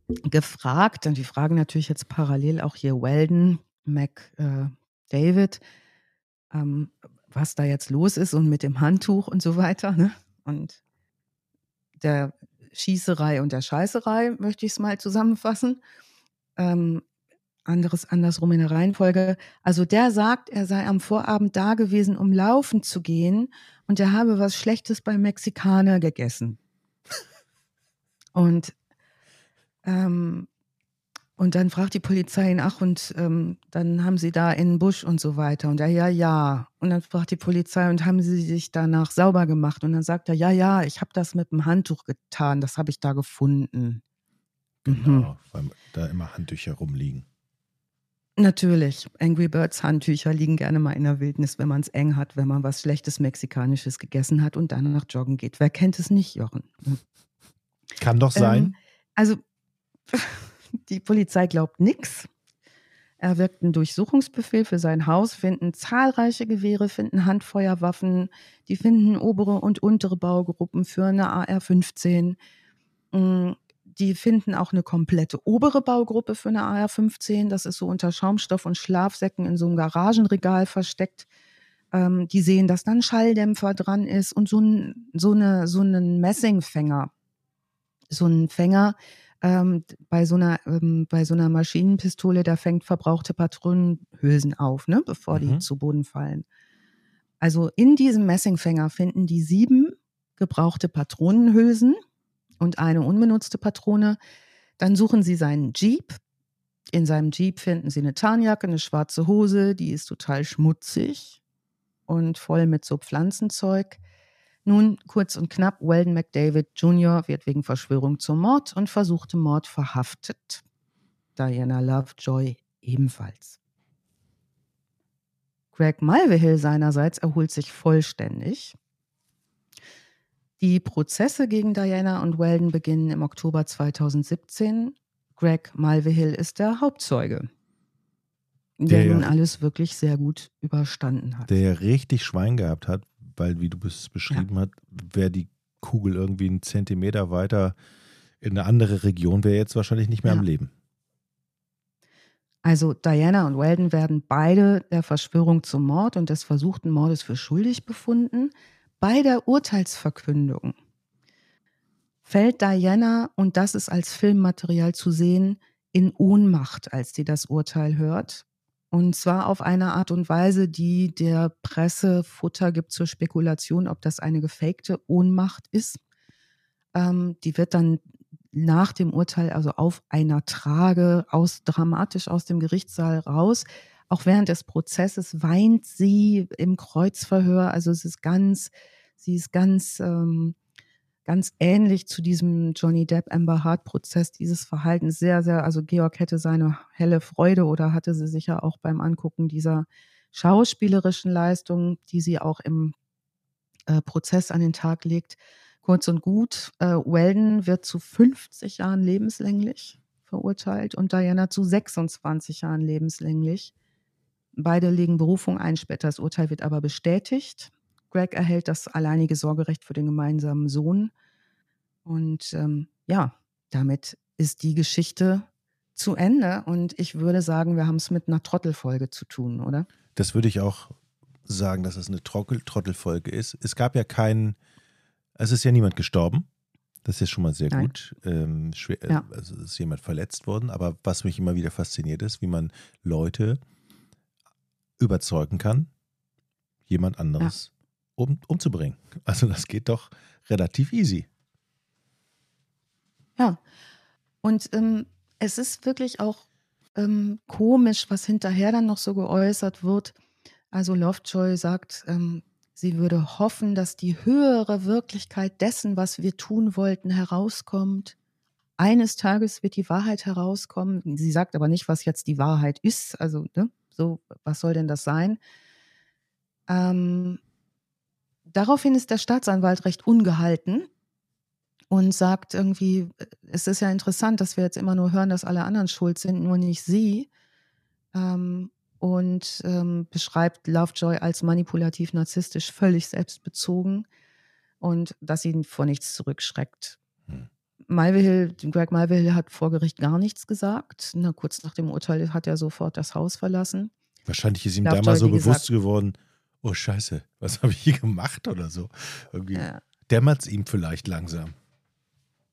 gefragt, und die fragen natürlich jetzt parallel auch hier Weldon, Mac äh, David, ähm, was da jetzt los ist und mit dem Handtuch und so weiter. Ne? Und der Schießerei und der Scheißerei möchte ich es mal zusammenfassen ähm, anderes andersrum in der Reihenfolge. Also der sagt, er sei am Vorabend da gewesen, um laufen zu gehen und er habe was Schlechtes beim Mexikaner gegessen. Und ähm, und dann fragt die Polizei ihn, ach, und ähm, dann haben sie da in den Busch und so weiter. Und er, ja, ja. Und dann fragt die Polizei, und haben sie sich danach sauber gemacht? Und dann sagt er, ja, ja, ich habe das mit dem Handtuch getan, das habe ich da gefunden. Genau, mhm. weil da immer Handtücher rumliegen. Natürlich. Angry Birds Handtücher liegen gerne mal in der Wildnis, wenn man es eng hat, wenn man was Schlechtes Mexikanisches gegessen hat und dann nach Joggen geht. Wer kennt es nicht, Jochen? Kann doch sein. Ähm, also, die Polizei glaubt nichts. Er wirkt einen Durchsuchungsbefehl für sein Haus, finden zahlreiche Gewehre, finden Handfeuerwaffen, die finden obere und untere Baugruppen für eine AR-15 die finden auch eine komplette obere Baugruppe für eine AR-15. Das ist so unter Schaumstoff und Schlafsäcken in so einem Garagenregal versteckt. Ähm, die sehen, dass dann Schalldämpfer dran ist und so, ein, so, eine, so einen Messingfänger. So ein Fänger ähm, bei, so einer, ähm, bei so einer Maschinenpistole, der fängt verbrauchte Patronenhülsen auf, ne, bevor mhm. die zu Boden fallen. Also in diesem Messingfänger finden die sieben gebrauchte Patronenhülsen und eine unbenutzte Patrone. Dann suchen sie seinen Jeep. In seinem Jeep finden sie eine Tarnjacke, eine schwarze Hose, die ist total schmutzig und voll mit so Pflanzenzeug. Nun, kurz und knapp, Weldon McDavid Jr. wird wegen Verschwörung zum Mord und versuchte Mord verhaftet. Diana Lovejoy ebenfalls. Greg Mulvihill seinerseits erholt sich vollständig. Die Prozesse gegen Diana und Weldon beginnen im Oktober 2017. Greg Malvehill ist der Hauptzeuge, der, der nun alles wirklich sehr gut überstanden hat. Der richtig Schwein gehabt hat, weil, wie du es beschrieben ja. hast, wäre die Kugel irgendwie einen Zentimeter weiter in eine andere Region, wäre jetzt wahrscheinlich nicht mehr ja. am Leben. Also Diana und Weldon werden beide der Verschwörung zum Mord und des versuchten Mordes für schuldig befunden. Bei der Urteilsverkündung fällt Diana, und das ist als Filmmaterial zu sehen, in Ohnmacht, als sie das Urteil hört. Und zwar auf eine Art und Weise, die der Presse Futter gibt zur Spekulation, ob das eine gefakte Ohnmacht ist. Ähm, die wird dann nach dem Urteil, also auf einer Trage, aus, dramatisch aus dem Gerichtssaal raus. Auch während des Prozesses weint sie im Kreuzverhör. Also es ist ganz, sie ist ganz, ähm, ganz ähnlich zu diesem Johnny Depp Amber Hart Prozess. Dieses Verhalten sehr, sehr, also Georg hätte seine helle Freude oder hatte sie sicher auch beim Angucken dieser schauspielerischen Leistung, die sie auch im äh, Prozess an den Tag legt. Kurz und gut, äh, Weldon wird zu 50 Jahren lebenslänglich verurteilt und Diana zu 26 Jahren lebenslänglich. Beide legen Berufung ein, später das Urteil wird aber bestätigt. Greg erhält das alleinige Sorgerecht für den gemeinsamen Sohn. Und ähm, ja, damit ist die Geschichte zu Ende. Und ich würde sagen, wir haben es mit einer Trottelfolge zu tun, oder? Das würde ich auch sagen, dass es eine Trottel Trottelfolge ist. Es gab ja keinen, es ist ja niemand gestorben. Das ist schon mal sehr Nein. gut. Ähm, schwer, ja. Also ist jemand verletzt worden. Aber was mich immer wieder fasziniert ist, wie man Leute überzeugen kann, jemand anderes ja. Um, umzubringen. Also das geht doch relativ easy. Ja. Und ähm, es ist wirklich auch ähm, komisch, was hinterher dann noch so geäußert wird. Also Lovejoy sagt, ähm, sie würde hoffen, dass die höhere Wirklichkeit dessen, was wir tun wollten, herauskommt. Eines Tages wird die Wahrheit herauskommen. Sie sagt aber nicht, was jetzt die Wahrheit ist. Also, ne, so, was soll denn das sein? Ähm, daraufhin ist der Staatsanwalt recht ungehalten und sagt irgendwie, es ist ja interessant, dass wir jetzt immer nur hören, dass alle anderen schuld sind, nur nicht sie. Ähm, und ähm, beschreibt Lovejoy als manipulativ narzisstisch, völlig selbstbezogen und dass sie vor nichts zurückschreckt. Hm. Malville, Greg Malville hat vor Gericht gar nichts gesagt. Na, kurz nach dem Urteil hat er sofort das Haus verlassen. Wahrscheinlich ist ihm Lovejoy, damals so bewusst gesagt, geworden, oh Scheiße, was habe ich hier gemacht oder so. Irgendwie ja. dämmert es ihm vielleicht langsam.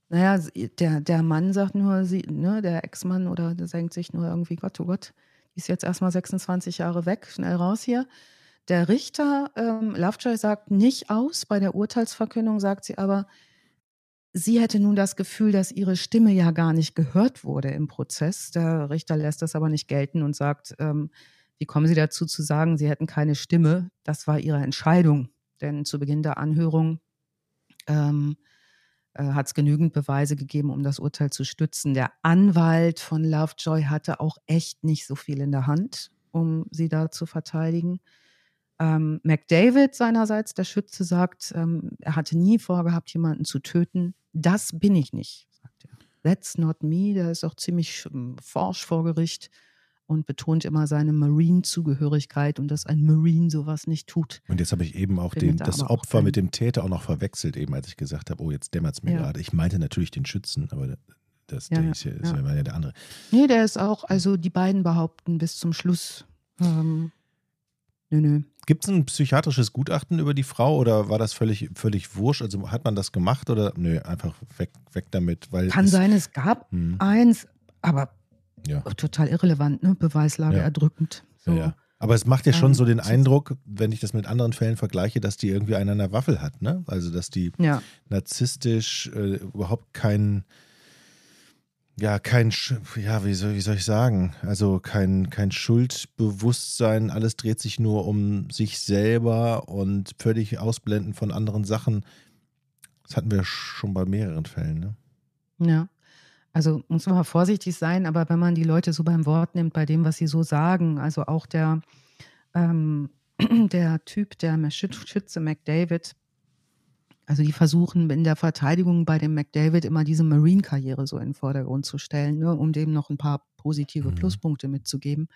Naja, der, der Mann sagt nur, sie, ne, der Ex-Mann oder der denkt sich nur irgendwie, Gott, oh Gott, die ist jetzt erstmal 26 Jahre weg, schnell raus hier. Der Richter, ähm, Lovejoy, sagt nicht aus. Bei der Urteilsverkündung sagt sie aber, sie hätte nun das Gefühl, dass ihre Stimme ja gar nicht gehört wurde im Prozess. Der Richter lässt das aber nicht gelten und sagt, ähm, wie kommen Sie dazu zu sagen, Sie hätten keine Stimme? Das war Ihre Entscheidung. Denn zu Beginn der Anhörung ähm, äh, hat es genügend Beweise gegeben, um das Urteil zu stützen. Der Anwalt von Lovejoy hatte auch echt nicht so viel in der Hand, um sie da zu verteidigen. Ähm, McDavid seinerseits, der Schütze, sagt, ähm, er hatte nie vorgehabt, jemanden zu töten. Das bin ich nicht, sagt er. That's not me. Der ist auch ziemlich ähm, forsch vor Gericht und betont immer seine Marine-Zugehörigkeit und dass ein Marine sowas nicht tut. Und jetzt habe ich eben auch den, das Opfer mit dem Täter auch noch verwechselt, eben als ich gesagt habe, oh, jetzt dämmert es mir ja. gerade. Ich meinte natürlich den Schützen, aber das, ja, der ist ja, ist ja der andere. Nee, der ist auch, also die beiden behaupten bis zum Schluss. Ähm, nö, nö. Gibt es ein psychiatrisches Gutachten über die Frau oder war das völlig, völlig wurscht? Also hat man das gemacht oder nö, einfach weg, weg damit? Weil Kann es, sein, es gab hm. eins, aber ja. Total irrelevant, ne? Beweislage ja. erdrückend. So. Ja, Aber es macht ja schon ähm, so den Eindruck, wenn ich das mit anderen Fällen vergleiche, dass die irgendwie einen an der Waffel hat, ne? Also dass die narzisstisch äh, überhaupt kein ja, kein, ja, wie soll, wie soll ich sagen? Also kein, kein Schuldbewusstsein, alles dreht sich nur um sich selber und völlig ausblenden von anderen Sachen. Das hatten wir schon bei mehreren Fällen, ne? Ja. Also muss man mal vorsichtig sein, aber wenn man die Leute so beim Wort nimmt, bei dem, was sie so sagen, also auch der, ähm, der Typ, der Schütze McDavid, also die versuchen in der Verteidigung bei dem McDavid immer diese Marine-Karriere so in den Vordergrund zu stellen, ne, um dem noch ein paar positive mhm. Pluspunkte mitzugeben.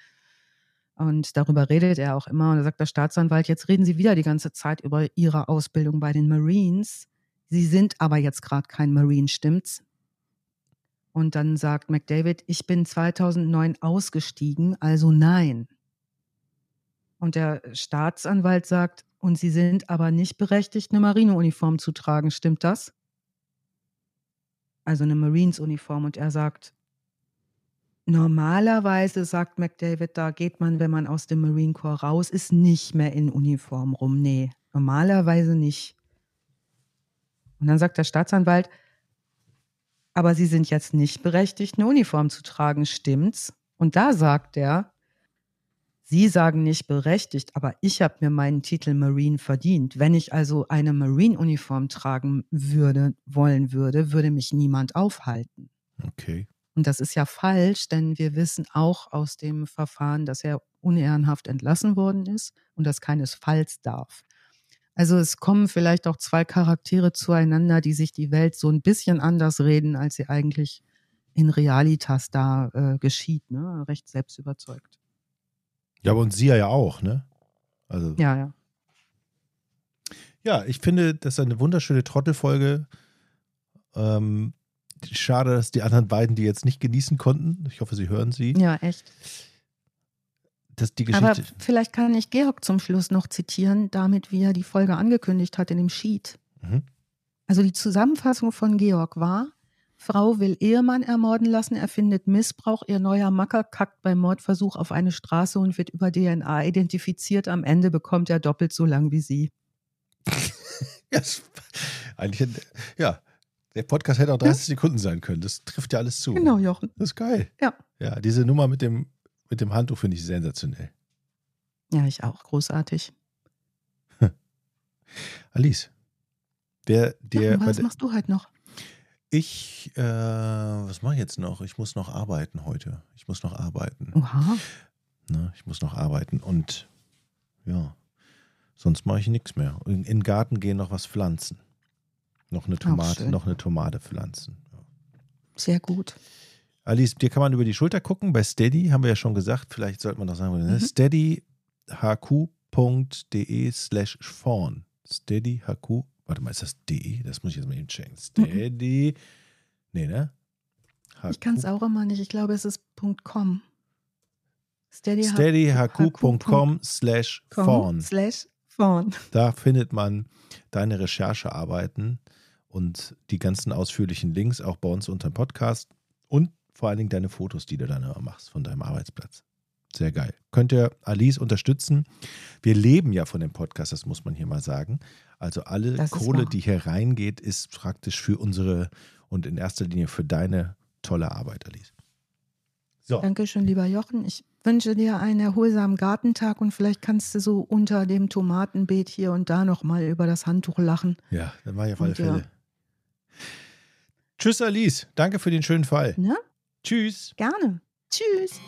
Und darüber redet er auch immer. Und da sagt der Staatsanwalt, jetzt reden Sie wieder die ganze Zeit über Ihre Ausbildung bei den Marines. Sie sind aber jetzt gerade kein Marine, stimmt's? Und dann sagt McDavid, ich bin 2009 ausgestiegen, also nein. Und der Staatsanwalt sagt, und Sie sind aber nicht berechtigt, eine Marineuniform zu tragen, stimmt das? Also eine Marines-Uniform. Und er sagt, normalerweise, sagt McDavid, da geht man, wenn man aus dem Marine Corps raus ist, nicht mehr in Uniform rum. Nee, normalerweise nicht. Und dann sagt der Staatsanwalt, aber sie sind jetzt nicht berechtigt, eine Uniform zu tragen, stimmt's? Und da sagt er, Sie sagen nicht berechtigt, aber ich habe mir meinen Titel Marine verdient. Wenn ich also eine Marine-Uniform tragen würde, wollen würde, würde mich niemand aufhalten. Okay. Und das ist ja falsch, denn wir wissen auch aus dem Verfahren, dass er unehrenhaft entlassen worden ist und das keinesfalls darf. Also es kommen vielleicht auch zwei Charaktere zueinander, die sich die Welt so ein bisschen anders reden, als sie eigentlich in Realitas da äh, geschieht, ne? Recht selbstüberzeugt. Ja, aber und sie ja auch, ne? Also. Ja, ja. Ja, ich finde, das ist eine wunderschöne Trottelfolge. Ähm, schade, dass die anderen beiden die jetzt nicht genießen konnten. Ich hoffe, sie hören sie. Ja, echt. Das die Geschichte. Aber vielleicht kann ich Georg zum Schluss noch zitieren, damit wie er die Folge angekündigt hat in dem Sheet. Mhm. Also die Zusammenfassung von Georg war, Frau will Ehemann ermorden lassen, er findet Missbrauch, ihr neuer Macker kackt beim Mordversuch auf eine Straße und wird über DNA identifiziert. Am Ende bekommt er doppelt so lang wie sie. yes. Eigentlich, ja, der Podcast hätte auch 30 ja. Sekunden sein können. Das trifft ja alles zu. Genau, Jochen. Das ist geil. Ja. Ja, diese Nummer mit dem, mit dem Handtuch finde ich sensationell. Ja, ich auch. Großartig. Alice, der, der. Ja, was machst du heute noch? Ich, äh, was mache ich jetzt noch? Ich muss noch arbeiten heute. Ich muss noch arbeiten. Oha. Ne, ich muss noch arbeiten und ja, sonst mache ich nichts mehr. In, in, den Garten gehen noch was pflanzen. Noch eine Tomate, noch eine Tomate pflanzen. Ja. Sehr gut. Alice, dir kann man über die Schulter gucken. Bei Steady haben wir ja schon gesagt, vielleicht sollte man noch sagen, ne? mhm. steadyhq.de slash fawn. Steadyhq Warte mal, ist das D? Das muss ich jetzt mal eben checken. Steady. Nee, ne? HQ. Ich kann es auch immer nicht. Ich glaube, es ist .com. steadyhq.com slash fawn. Slash fawn. Da findet man deine Recherchearbeiten und die ganzen ausführlichen Links auch bei uns unter dem Podcast und vor allen Dingen deine Fotos, die du dann immer machst von deinem Arbeitsplatz. Sehr geil. Könnt ihr Alice unterstützen? Wir leben ja von dem Podcast, das muss man hier mal sagen. Also alle das Kohle, die hier reingeht, ist praktisch für unsere und in erster Linie für deine tolle Arbeit, Alice. So. Dankeschön, lieber Jochen. Ich wünsche dir einen erholsamen Gartentag und vielleicht kannst du so unter dem Tomatenbeet hier und da nochmal über das Handtuch lachen. Ja, dann mache ich auf alle und, Fälle. Ja. Tschüss, Alice. Danke für den schönen Fall. Ne? Tschüss. Gerne. Tschüss.